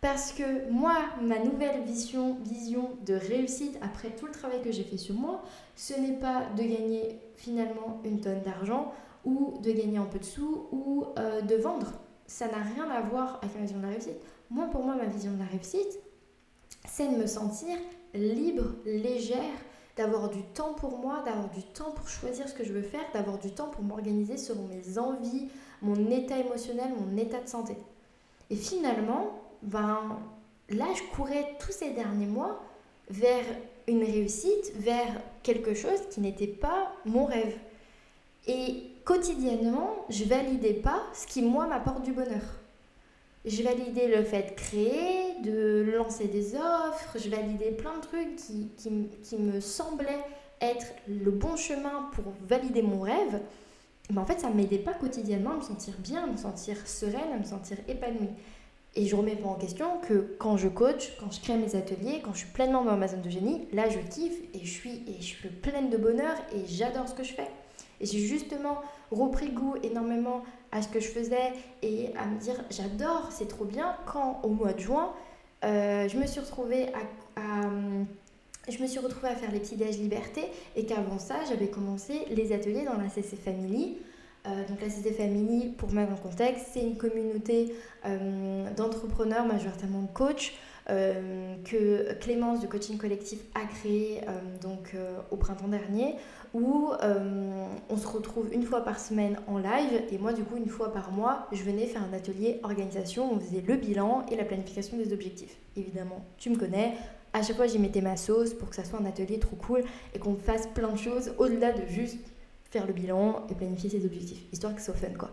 Parce que moi, ma nouvelle vision, vision de réussite après tout le travail que j'ai fait sur moi, ce n'est pas de gagner finalement une tonne d'argent ou de gagner un peu de sous ou euh, de vendre. Ça n'a rien à voir avec ma vision de la réussite. Moi, pour moi, ma vision de la réussite, c'est de me sentir libre, légère, d'avoir du temps pour moi, d'avoir du temps pour choisir ce que je veux faire, d'avoir du temps pour m'organiser selon mes envies, mon état émotionnel, mon état de santé. Et finalement, ben, là, je courais tous ces derniers mois vers une réussite, vers quelque chose qui n'était pas mon rêve. Et quotidiennement, je validais pas ce qui, moi, m'apporte du bonheur. Je validais le fait de créer, de lancer des offres, je validais plein de trucs qui, qui, me semblaient être le bon chemin pour valider mon rêve. Mais en fait, ça ne m'aidait pas quotidiennement à me sentir bien, à me sentir sereine, à me sentir épanouie. Et je remets pas en question que quand je coach, quand je crée mes ateliers, quand je suis pleinement dans ma zone de génie, là je kiffe et je suis, et je suis pleine de bonheur et j'adore ce que je fais. Et j'ai justement repris goût énormément à ce que je faisais et à me dire j'adore, c'est trop bien quand au mois de juin, euh, je me suis retrouvée à, je me suis retrouvée à faire les petits déj liberté et qu'avant ça, j'avais commencé les ateliers dans la CC Family. Euh, donc la CC Family, pour mettre en contexte, c'est une communauté euh, d'entrepreneurs, majoritairement de coachs, que Clémence de Coaching Collectif a créé donc, au printemps dernier, où euh, on se retrouve une fois par semaine en live et moi du coup une fois par mois je venais faire un atelier organisation où on faisait le bilan et la planification des objectifs. Évidemment, tu me connais, à chaque fois j'y mettais ma sauce pour que ça soit un atelier trop cool et qu'on fasse plein de choses au-delà de juste faire le bilan et planifier ses objectifs, histoire que ce soit fun quoi.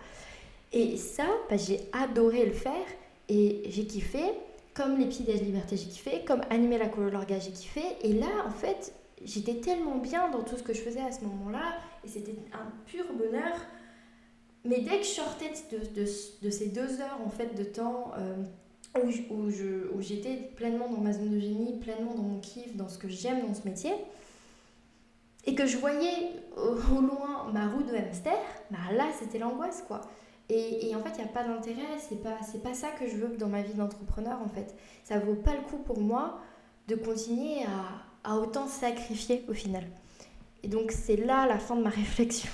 Et ça, bah, j'ai adoré le faire et j'ai kiffé, comme les petits déj liberté j'ai kiffé, comme animer la couleur j'ai kiffé et là en fait j'étais tellement bien dans tout ce que je faisais à ce moment-là et c'était un pur bonheur. Mais dès que je sortais de, de, ces deux heures en fait de temps où, où j'étais pleinement dans ma zone de génie, pleinement dans mon kiff, dans ce que j'aime dans ce métier, et que je voyais au, loin ma roue de hamster, bah là c'était l'angoisse quoi. Et, et, en fait, il n'y a pas d'intérêt, c'est pas, pas ça que je veux dans ma vie d'entrepreneur en fait. Ça vaut pas le coup pour moi de continuer à, à autant sacrifier au final. Et donc c'est là la fin de ma [laughs] réflexion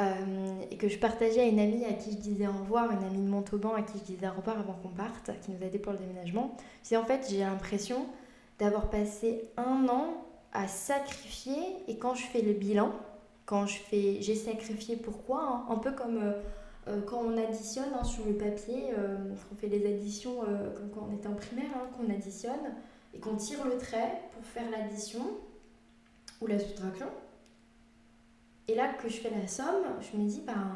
euh, et que je partageais à une amie à qui je disais au revoir, une amie de Montauban à qui je disais au revoir avant qu'on parte, qui nous a aidé pour le déménagement. C'est en fait j'ai l'impression d'avoir passé un an à sacrifier et quand je fais le bilan, quand je fais j'ai sacrifié pourquoi, hein, un peu comme euh, euh, quand on additionne hein, sur le papier, euh, on fait les additions comme quand on était en primaire, hein, qu'on additionne et qu'on tire le trait pour faire l'addition ou la soustraction. Et là que je fais la somme, je me dis, ben,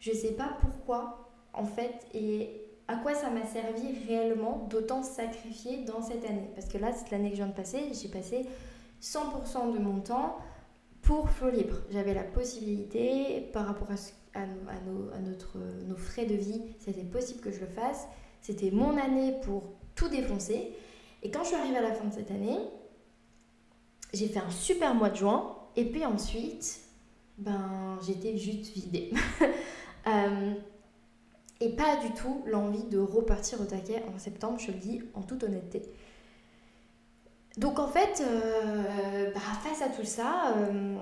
je sais pas pourquoi en fait et à quoi ça m'a servi réellement d'autant sacrifier dans cette année? Parce que là, cette l'année que je viens de passer, j'ai passé 100% de mon temps pour Flow Libre. J'avais la possibilité, par rapport à, nos frais de vie, c'était possible que je le fasse. C'était mon année pour tout défoncer. Et quand je suis arrivée à la fin de cette année, j'ai fait un super mois de juin. Et puis ensuite, ben, j'étais juste vidée. [laughs] euh, et pas du tout l'envie de repartir au taquet en septembre, je le dis en toute honnêteté. Donc en fait, euh, bah, face à tout ça, euh,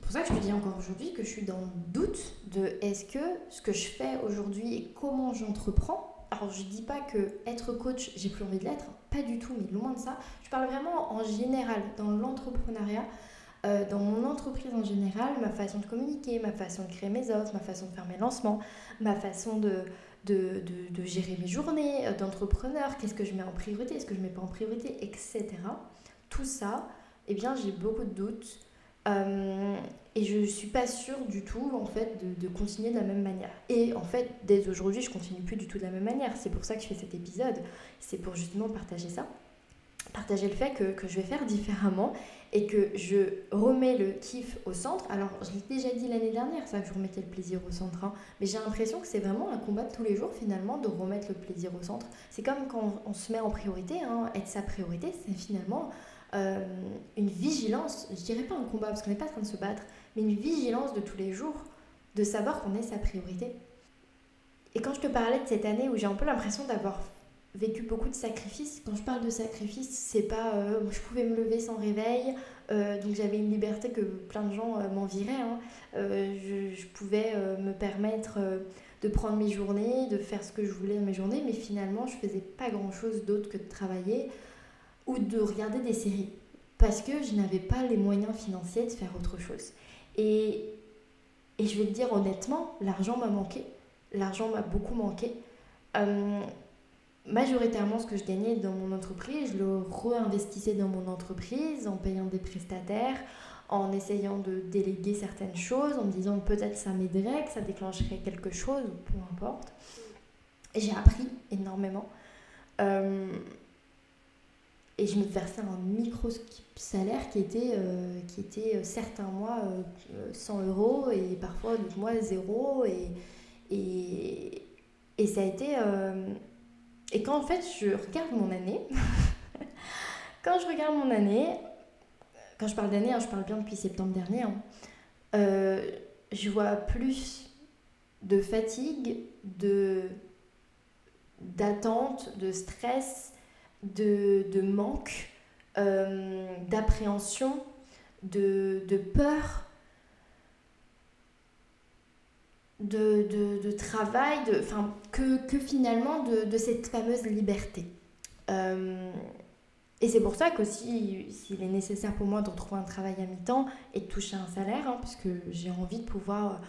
pour ça que je te dis encore aujourd'hui que je suis dans le doute de est-ce que ce que je fais aujourd'hui et comment j'entreprends. Alors je dis pas que être coach, j'ai plus envie de l'être, pas du tout, mais loin de ça. Je parle vraiment en général dans l'entrepreneuriat. Euh, dans mon entreprise en général, ma façon de communiquer, ma façon de créer mes offres, ma façon de faire mes lancements, ma façon de, de, de, gérer mes journées euh, d'entrepreneur, qu'est-ce que je mets en priorité, est-ce que je ne mets pas en priorité, etc. Tout ça, eh bien, j'ai beaucoup de doutes. Euh, et je ne suis pas sûre du tout en fait de, de, continuer de la même manière. Et en fait, dès aujourd'hui, je continue plus du tout de la même manière. C'est pour ça que je fais cet épisode. C'est pour justement partager ça partager le fait que, que, je vais faire différemment et que je remets le kiff au centre. Alors, je l'ai déjà dit l'année dernière, ça, que je remettais le plaisir au centre, hein. mais j'ai l'impression que c'est vraiment un combat de tous les jours finalement de remettre le plaisir au centre. C'est comme quand on, se met en priorité, hein. être sa priorité, c'est finalement euh, une vigilance, je dirais pas un combat parce qu'on n'est pas en train de se battre, mais une vigilance de tous les jours de savoir qu'on est sa priorité. Et quand je te parlais de cette année où j'ai un peu l'impression d'avoir vécu beaucoup de sacrifices. Quand je parle de sacrifices, c'est pas euh, je pouvais me lever sans réveil, euh, donc j'avais une liberté que plein de gens euh, m'enviraient. Hein. Je, je, pouvais me permettre de prendre mes journées, de faire ce que je voulais dans mes journées, mais finalement je faisais pas grand chose d'autre que de travailler ou de regarder des séries parce que je n'avais pas les moyens financiers de faire autre chose. Et, et je vais te dire honnêtement, l'argent m'a manqué. L'argent m'a beaucoup manqué majoritairement ce que je gagnais dans mon entreprise, je le réinvestissais dans mon entreprise en payant des prestataires, en essayant de déléguer certaines choses, en me disant peut-être ça m'aiderait, que ça déclencherait quelque chose, peu importe. J'ai appris énormément. Euh, et je me versais un micro salaire qui était, euh, qui était euh, certains mois 100 euros et parfois d'autres mois zéro. Et, et ça a été et quand en fait je regarde mon année, [laughs] quand je regarde mon année, quand je parle d'année, hein, je parle bien depuis septembre dernier, hein, euh, je vois plus de fatigue, de d'attente, de stress, de, de manque, euh, d'appréhension, de, de peur de, de, travail, de, que, que finalement de, cette fameuse liberté. Euh, et c'est pour ça qu'aussi, s'il est nécessaire pour moi de retrouver un travail à mi-temps et de toucher un salaire, hein, parce que j'ai envie de pouvoir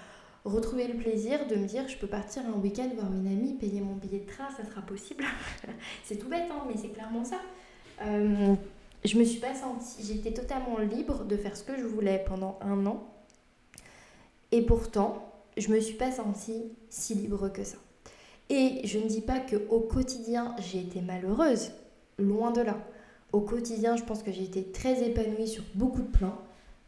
retrouver le plaisir de me dire je peux partir un week-end voir une amie, payer mon billet de train, ça sera possible. [laughs] c'est tout bête, hein, mais c'est clairement ça. Euh, je me suis pas sentie, j'étais totalement libre de faire ce que je voulais pendant un an. Et pourtant, je me suis pas sentie si libre que ça. Et je ne dis pas que au quotidien j'ai été malheureuse, loin de là. Au quotidien, je pense que j'ai été très épanouie sur beaucoup de plans.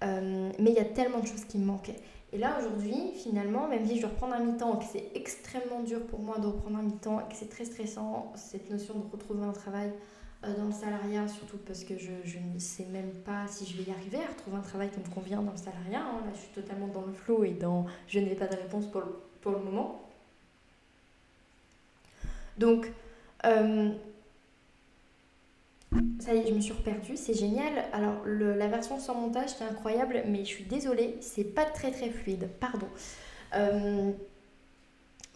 mais il y a tellement de choses qui me manquaient. Et là, aujourd'hui, finalement, même si je dois reprendre un mi-temps, que c'est extrêmement dur pour moi de reprendre un mi-temps, que c'est très stressant, cette notion de retrouver un travail euh, dans le salariat, surtout parce que je, je, ne sais même pas si je vais y arriver à retrouver un travail qui me convient dans le salariat. Hein. Là, je suis totalement dans le flou et dans je n'ai pas de réponse pour le, pour le moment. Donc, euh, ça y est, je me suis reperdue, c'est génial. Alors, la version sans montage, c'est incroyable, mais je suis désolée, c'est pas très très fluide, pardon. Euh,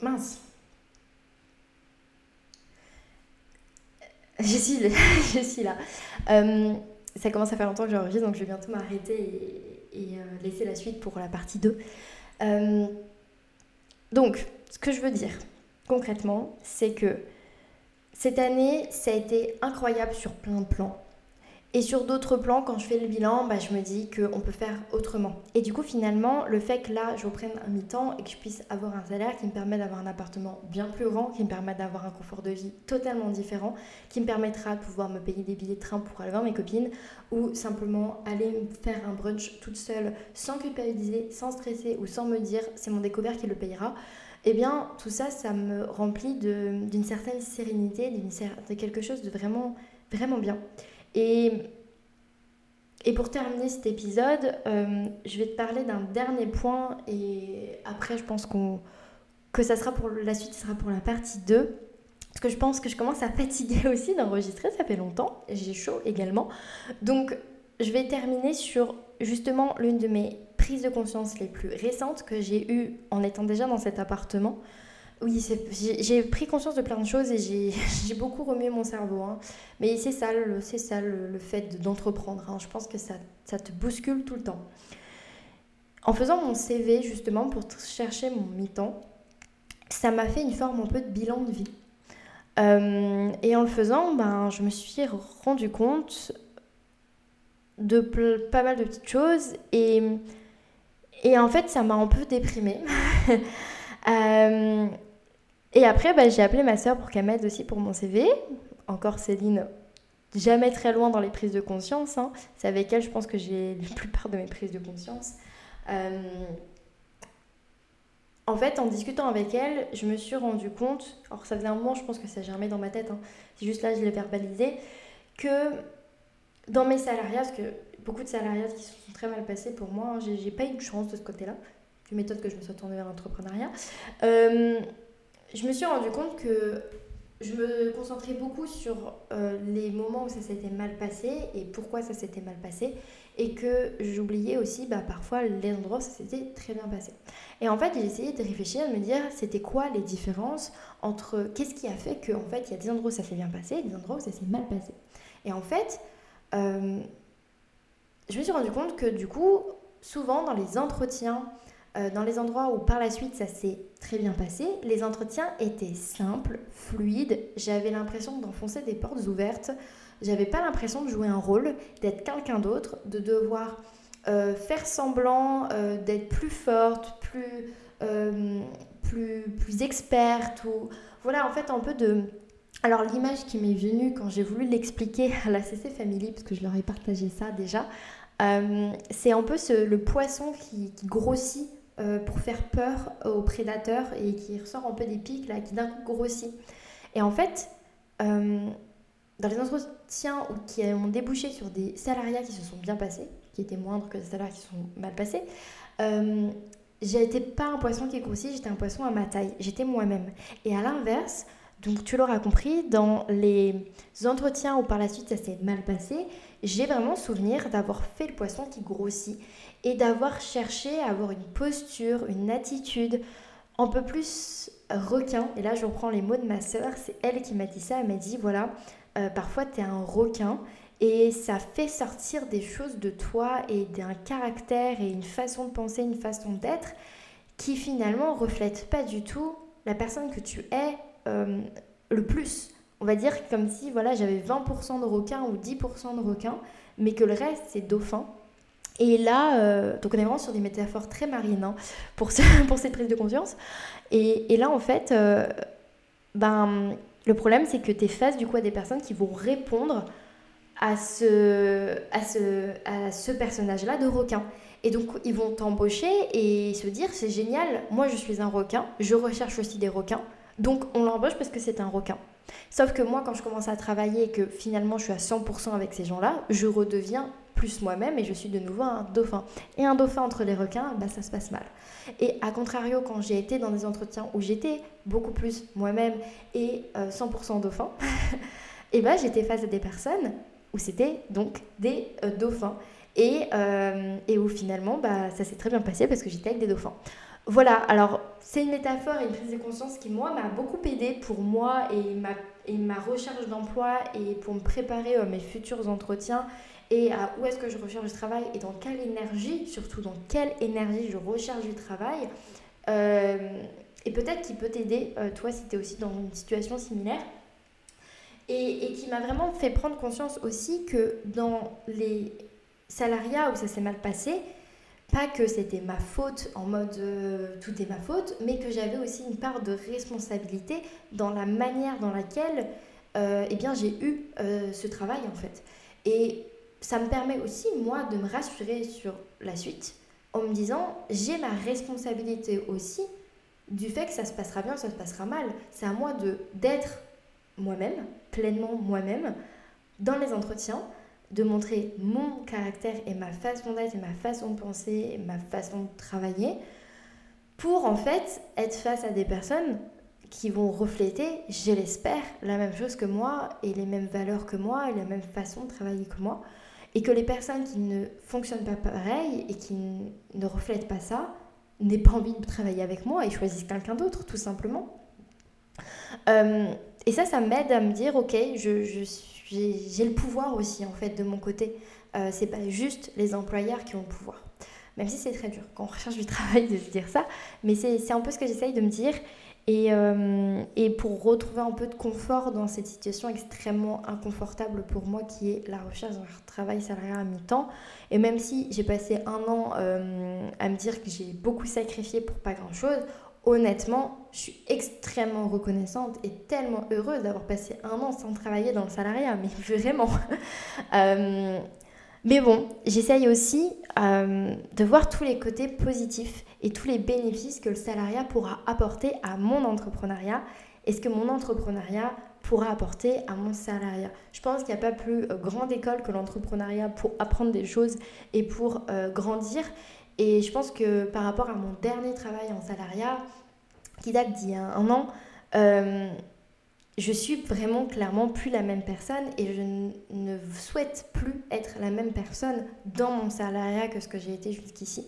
mince. [laughs] Je suis, [laughs] je suis là. Euh, ça commence à faire longtemps que j'enregistre, donc je vais bientôt m'arrêter et, euh, laisser la suite pour la partie 2. donc, ce que je veux dire concrètement, c'est que cette année, ça a été incroyable sur plein de plans. Et sur d'autres plans, quand je fais le bilan, bah, je me dis qu'on peut faire autrement. Et du coup, finalement, le fait que là, je reprenne un mi-temps et que je puisse avoir un salaire qui me permet d'avoir un appartement bien plus grand, qui me permet d'avoir un confort de vie totalement différent, qui me permettra de pouvoir me payer des billets de train pour aller voir mes copines, ou simplement aller faire un brunch toute seule, sans culpabiliser, sans stresser, ou sans me dire c'est mon découvert qui le payera eh bien, tout ça, ça me remplit d'une certaine sérénité, de quelque chose de vraiment, vraiment bien. Et, pour terminer cet épisode, euh, je vais te parler d'un dernier point et après, je pense qu'on que ça sera pour la suite, sera pour la partie 2. Parce que je pense que je commence à fatiguer [laughs] aussi d'enregistrer, ça fait longtemps. J'ai chaud également. Donc, je vais terminer sur justement l'une de mes prises de conscience les plus récentes que j'ai eues en étant déjà dans cet appartement. Oui, j'ai pris conscience de plein de choses et [laughs] j'ai beaucoup remué mon cerveau. Hein. Mais c'est ça, le, ça le, fait d'entreprendre. Hein. Je pense que ça, te bouscule tout le temps. En faisant mon CV justement pour chercher mon mi-temps, ça m'a fait une forme un peu de bilan de vie. Euh, et en le faisant, ben, je me suis rendu compte de pas mal de petites choses et, et en fait ça m'a un peu déprimée. [laughs] euh, et après bah, j'ai appelé ma soeur pour qu'elle m'aide aussi pour mon CV. Encore Céline, jamais très loin dans les prises de conscience. Hein. C'est avec elle je pense que j'ai la plupart de mes prises de conscience. Euh, en fait, en discutant avec elle, je me suis rendu compte, alors ça faisait un moment, je pense que ça germait dans ma tête, hein, c'est juste là, je l'ai verbalisé, que dans mes salariats, parce que beaucoup de salariats qui se sont très mal passés pour moi, hein, j'ai pas eu de chance de ce côté-là. Tu m'étonnes que je me sois tournée vers l'entrepreneuriat. Euh, je me suis rendu compte que je me concentrais beaucoup sur euh, les moments où ça s'était mal passé et pourquoi ça s'était mal passé et que j'oubliais aussi bah, parfois les endroits où ça s'était très bien passé. Et en fait, j'ai essayé de réfléchir, de me dire c'était quoi les différences entre qu'est-ce qui a fait qu'en fait il y a des endroits où ça s'est bien passé et des endroits où ça s'est mal passé. Et en fait, euh, je me suis rendu compte que du coup, souvent dans les entretiens, euh, dans les endroits où par la suite ça s'est très bien passé, les entretiens étaient simples, fluides, j'avais l'impression d'enfoncer des portes ouvertes, j'avais pas l'impression de jouer un rôle, d'être quelqu'un d'autre, de devoir euh, faire semblant d'être plus forte, plus, plus, plus experte, ou voilà en fait un peu de alors l'image qui m'est venue quand j'ai voulu l'expliquer à la CC Family, parce que je leur ai partagé ça déjà, euh, c'est un peu le poisson qui, grossit euh, pour faire peur aux prédateurs et qui ressort un peu des pics, là, qui d'un coup grossit. Et en fait, euh, dans les entretiens qui ont débouché sur des salariats qui se sont bien passés, qui étaient moindres que des salariats qui se sont mal passés, j'étais pas un poisson qui grossit, j'étais un poisson à ma taille, j'étais moi-même. Et à l'inverse, donc tu l'auras compris, dans les entretiens où par la suite ça s'est mal passé, j'ai vraiment souvenir d'avoir fait le poisson qui grossit et d'avoir cherché à avoir une posture, une attitude un peu plus requin. Et là je reprends les mots de ma sœur, c'est elle qui m'a dit ça, elle m'a dit voilà, euh, parfois tu es un requin et ça fait sortir des choses de toi et d'un caractère et une façon de penser, une façon d'être qui finalement reflète pas du tout la personne que tu es euh, le plus. On va dire comme si voilà, j'avais 20% de requins ou 10% de requins, mais que le reste, c'est dauphin. Et là, euh, donc on est vraiment sur des métaphores très marines hein, pour, [laughs] cette prise de conscience. Et, là, en fait, euh, ben, le problème, c'est que tu face du coup à des personnes qui vont répondre à ce personnage-là de requin. Et donc, ils vont t'embaucher et se dire c'est génial, moi je suis un requin, je recherche aussi des requins. Donc, on l'embauche parce que c'est un requin. Sauf que moi, quand je commence à travailler et que finalement je suis à 100% avec ces gens-là, je redeviens plus moi-même et je suis de nouveau un dauphin. Et un dauphin entre les requins, bah, ça se passe mal. Et à contrario, quand j'ai été dans des entretiens où j'étais beaucoup plus moi-même et 100% euh, dauphin, [laughs] et bah, j'étais face à des personnes où c'était donc des euh, dauphins. Et, euh, et, où finalement, bah, ça s'est très bien passé parce que j'étais avec des dauphins. Voilà, alors c'est une métaphore et une prise de conscience qui, moi, m'a beaucoup aidé pour moi et ma, et recherche d'emploi et pour me préparer à mes futurs entretiens et à où est-ce que je recherche du travail et dans quelle énergie, surtout dans quelle énergie je recherche du travail. Euh, et peut-être qu'il peut t'aider, toi, si tu es aussi dans une situation similaire et, qui m'a vraiment fait prendre conscience aussi que dans les salariats où ça s'est mal passé, pas que c'était ma faute en mode euh, tout est ma faute, mais que j'avais aussi une part de responsabilité dans la manière dans laquelle euh, eh bien, j'ai eu euh, ce travail en fait. Et ça me permet aussi, moi, de me rassurer sur la suite en me disant j'ai ma responsabilité aussi du fait que ça se passera bien, ça se passera mal. C'est à moi de d'être moi-même, pleinement moi-même, dans les entretiens, de montrer mon caractère et ma façon d'être et ma façon de penser et ma façon de travailler pour en fait être face à des personnes qui vont refléter, je l'espère, la même chose que moi et les mêmes valeurs que moi et la même façon de travailler que moi. Et que les personnes qui ne fonctionnent pas pareil et qui ne reflètent pas ça n'aient pas envie de travailler avec moi et choisissent quelqu'un d'autre, tout simplement. Euh, et ça, ça m'aide à me dire, ok, je, j'ai le pouvoir aussi, en fait, de mon côté. Euh, c'est pas juste les employeurs qui ont le pouvoir. Même si c'est très dur quand on recherche du travail de se dire ça, mais c'est un peu ce que j'essaye de me dire. Et, euh, et, pour retrouver un peu de confort dans cette situation extrêmement inconfortable pour moi qui est la recherche d'un travail salarié à mi-temps. Et même si j'ai passé un an euh, à me dire que j'ai beaucoup sacrifié pour pas grand-chose, honnêtement, je suis extrêmement reconnaissante et tellement heureuse d'avoir passé un an sans travailler dans le salariat, mais [laughs] vraiment. Euh, mais bon, j'essaye aussi euh, de voir tous les côtés positifs et tous les bénéfices que le salariat pourra apporter à mon entrepreneuriat et ce que mon entrepreneuriat pourra apporter à mon salariat. Je pense qu'il n'y a pas plus euh, grande école que l'entrepreneuriat pour apprendre des choses et pour grandir. Et je pense que par rapport à mon dernier travail en salariat, qui date d'il y a un an, euh, je suis vraiment clairement plus la même personne et je ne souhaite plus être la même personne dans mon salariat que ce que j'ai été jusqu'ici.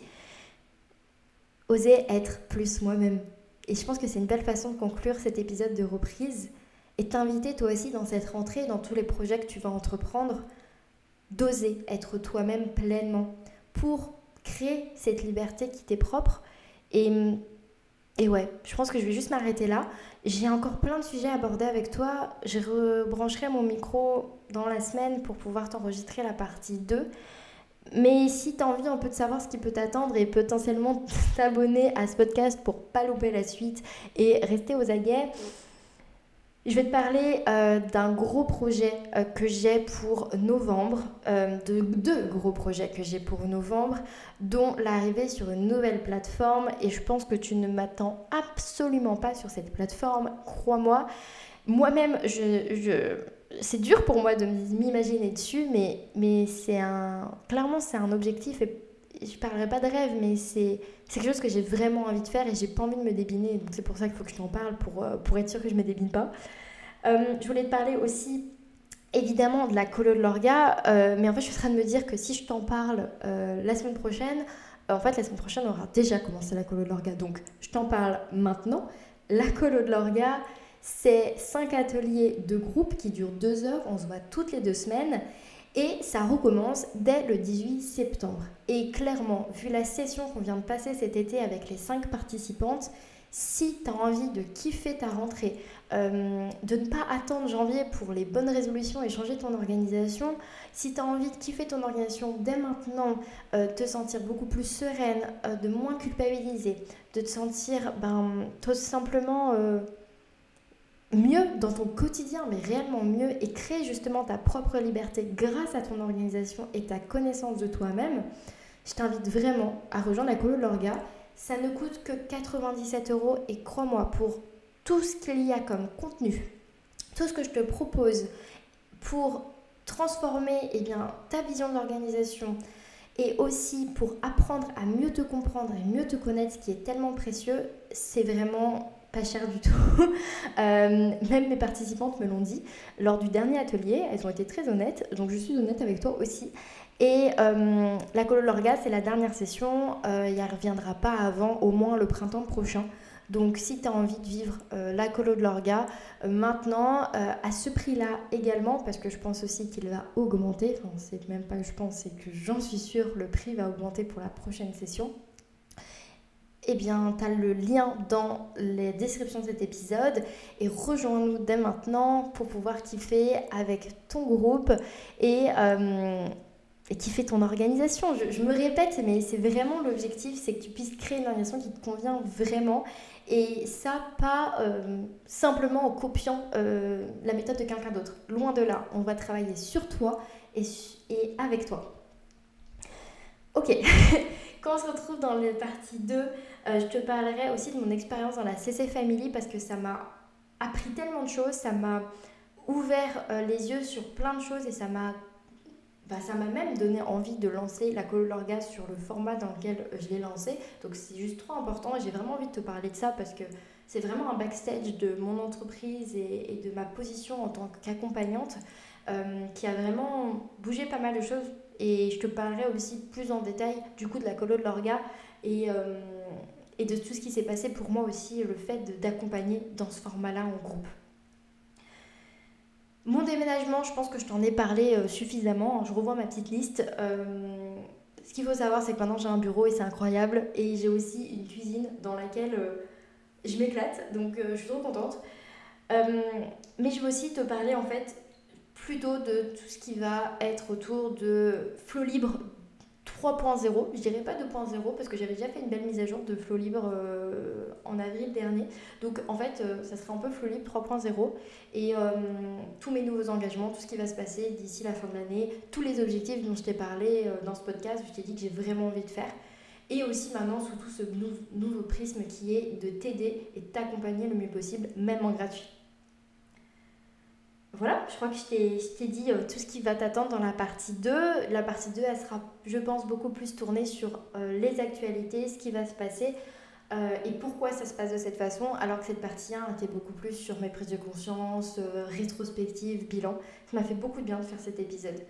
Oser être plus moi-même. Et je pense que c'est une belle façon de conclure cet épisode de reprise et t'inviter toi aussi dans cette rentrée, dans tous les projets que tu vas entreprendre, d'oser être toi-même pleinement pour créer cette liberté qui t'est propre. Et, et ouais, je pense que je vais juste m'arrêter là. J'ai encore plein de sujets à aborder avec toi. Je rebrancherai mon micro dans la semaine pour pouvoir t'enregistrer la partie 2. Mais si tu as envie un peu de savoir ce qui peut t'attendre et potentiellement [laughs] t'abonner à ce podcast pour pas louper la suite et rester aux aguets, je vais te parler euh, d'un gros projet euh, que j'ai pour novembre, euh, de deux gros projets que j'ai pour novembre, dont l'arrivée sur une nouvelle plateforme. Et je pense que tu ne m'attends absolument pas sur cette plateforme, crois-moi. Moi-même, c'est dur pour moi de m'imaginer dessus, mais, c'est un, clairement, c'est un objectif. Je parlerai pas de rêve, mais c'est quelque chose que j'ai vraiment envie de faire et j'ai pas envie de me débiner. Donc c'est pour ça qu'il faut que je t'en parle pour, pour être sûr que je me débine pas. Euh, je voulais te parler aussi évidemment de la colo de l'orga, euh, mais en fait je suis en train de me dire que si je t'en parle euh, la semaine prochaine, en fait la semaine prochaine on aura déjà commencé la colo de l'orga, donc je t'en parle maintenant. La colo de l'orga, c'est cinq ateliers de groupe qui durent deux heures, on se voit toutes les deux semaines. Et ça recommence dès le 18 septembre. Et clairement, vu la session qu'on vient de passer cet été avec les cinq participantes, si tu as envie de kiffer ta rentrée, euh, de ne pas attendre janvier pour les bonnes résolutions et changer ton organisation, si tu as envie de kiffer ton organisation dès maintenant, euh, te sentir beaucoup plus sereine, euh, de moins culpabiliser, de te sentir ben, tout simplement mieux dans ton quotidien, mais réellement mieux, et créer justement ta propre liberté grâce à ton organisation et ta connaissance de toi-même, je t'invite vraiment à rejoindre la colo l'orga. Ça ne coûte que 97 euros et crois-moi, pour tout ce qu'il y a comme contenu, tout ce que je te propose pour transformer eh bien, ta vision de l'organisation et aussi pour apprendre à mieux te comprendre et mieux te connaître, ce qui est tellement précieux, c'est vraiment pas cher du tout. [laughs] Euh, même mes participantes me l'ont dit lors du dernier atelier, elles ont été très honnêtes, donc je suis honnête avec toi aussi. Et euh, la colo Lorga, c'est la dernière session, euh, il ne reviendra pas avant au moins le printemps prochain. Donc si tu as envie de vivre la colo de l'orga, maintenant à ce prix-là également, parce que je pense aussi qu'il va augmenter, enfin c'est même pas que je pense, c'est que j'en suis sûre, le prix va augmenter pour la prochaine session eh bien, tu as le lien dans les descriptions de cet épisode et rejoins-nous dès maintenant pour pouvoir kiffer avec ton groupe et, euh, kiffer ton organisation. Je, me répète, mais c'est vraiment l'objectif, c'est que tu puisses créer une organisation qui te convient vraiment et ça pas euh, simplement en copiant euh, la méthode de quelqu'un d'autre. Loin de là, on va travailler sur toi et, et avec toi. Ok, [laughs] quand on se retrouve dans la partie 2, euh, je te parlerai aussi de mon expérience dans la CC Family parce que ça m'a appris tellement de choses, ça m'a ouvert euh, les yeux sur plein de choses et ça m'a bah, ça m'a même donné envie de lancer la colorga sur le format dans lequel euh, je l'ai lancé. Donc c'est juste trop important et j'ai vraiment envie de te parler de ça parce que c'est vraiment un backstage de mon entreprise et, de ma position en tant qu'accompagnante qui a vraiment bougé pas mal de choses. Et je te parlerai aussi plus en détail du coup de la colo de l'orga et, et de tout ce qui s'est passé pour moi aussi, le fait d'accompagner dans ce format-là en groupe. Mon déménagement, je pense que je t'en ai parlé euh, suffisamment. Je revois ma petite liste. Euh, ce qu'il faut savoir, c'est que maintenant j'ai un bureau et c'est incroyable. Et j'ai aussi une cuisine dans laquelle euh, je m'éclate. Donc je suis trop contente. mais je veux aussi te parler en fait plutôt de tout ce qui va être autour de flow libre 3.0, je dirais pas 2.0 parce que j'avais déjà fait une belle mise à jour de Flow Libre euh, en avril dernier. Donc en fait, euh, ça sera un peu Flow Libre 3.0 et euh, tous mes nouveaux engagements, tout ce qui va se passer d'ici la fin de l'année, tous les objectifs dont je t'ai parlé dans ce podcast, je t'ai dit que j'ai vraiment envie de faire. Et aussi maintenant sous tout ce nouveau prisme qui est de t'aider et t'accompagner le mieux possible, même en gratuit voilà, je crois que je t'ai dit euh, tout ce qui va t'attendre dans la partie 2. La partie 2, elle sera, je pense, beaucoup plus tournée sur euh, les actualités, ce qui va se passer euh, et pourquoi ça se passe de cette façon, alors que cette partie 1 était beaucoup plus sur mes prises de conscience, rétrospective, bilan. Ça m'a fait beaucoup de bien de faire cet épisode.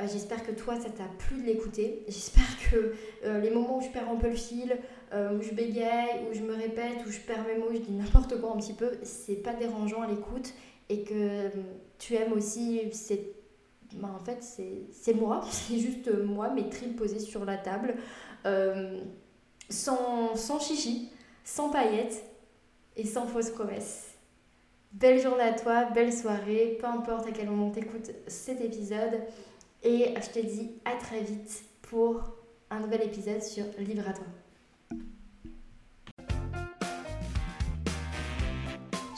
J'espère que toi, ça t'a plu de l'écouter. J'espère que les moments où je perds un peu le fil, où je bégaye, où je me répète, où je perds mes mots, je dis n'importe quoi un petit peu, c'est pas dérangeant à l'écoute et que tu aimes aussi, c'est bah, en fait c'est moi, [laughs] c'est juste moi, mes trilles posées sur la table, euh, sans, sans chichi, sans paillettes et sans fausses promesses. Belle journée à toi, belle soirée, peu importe à quel moment t'écoutes cet épisode. Et je te dis à très vite pour un nouvel épisode sur Livre à toi.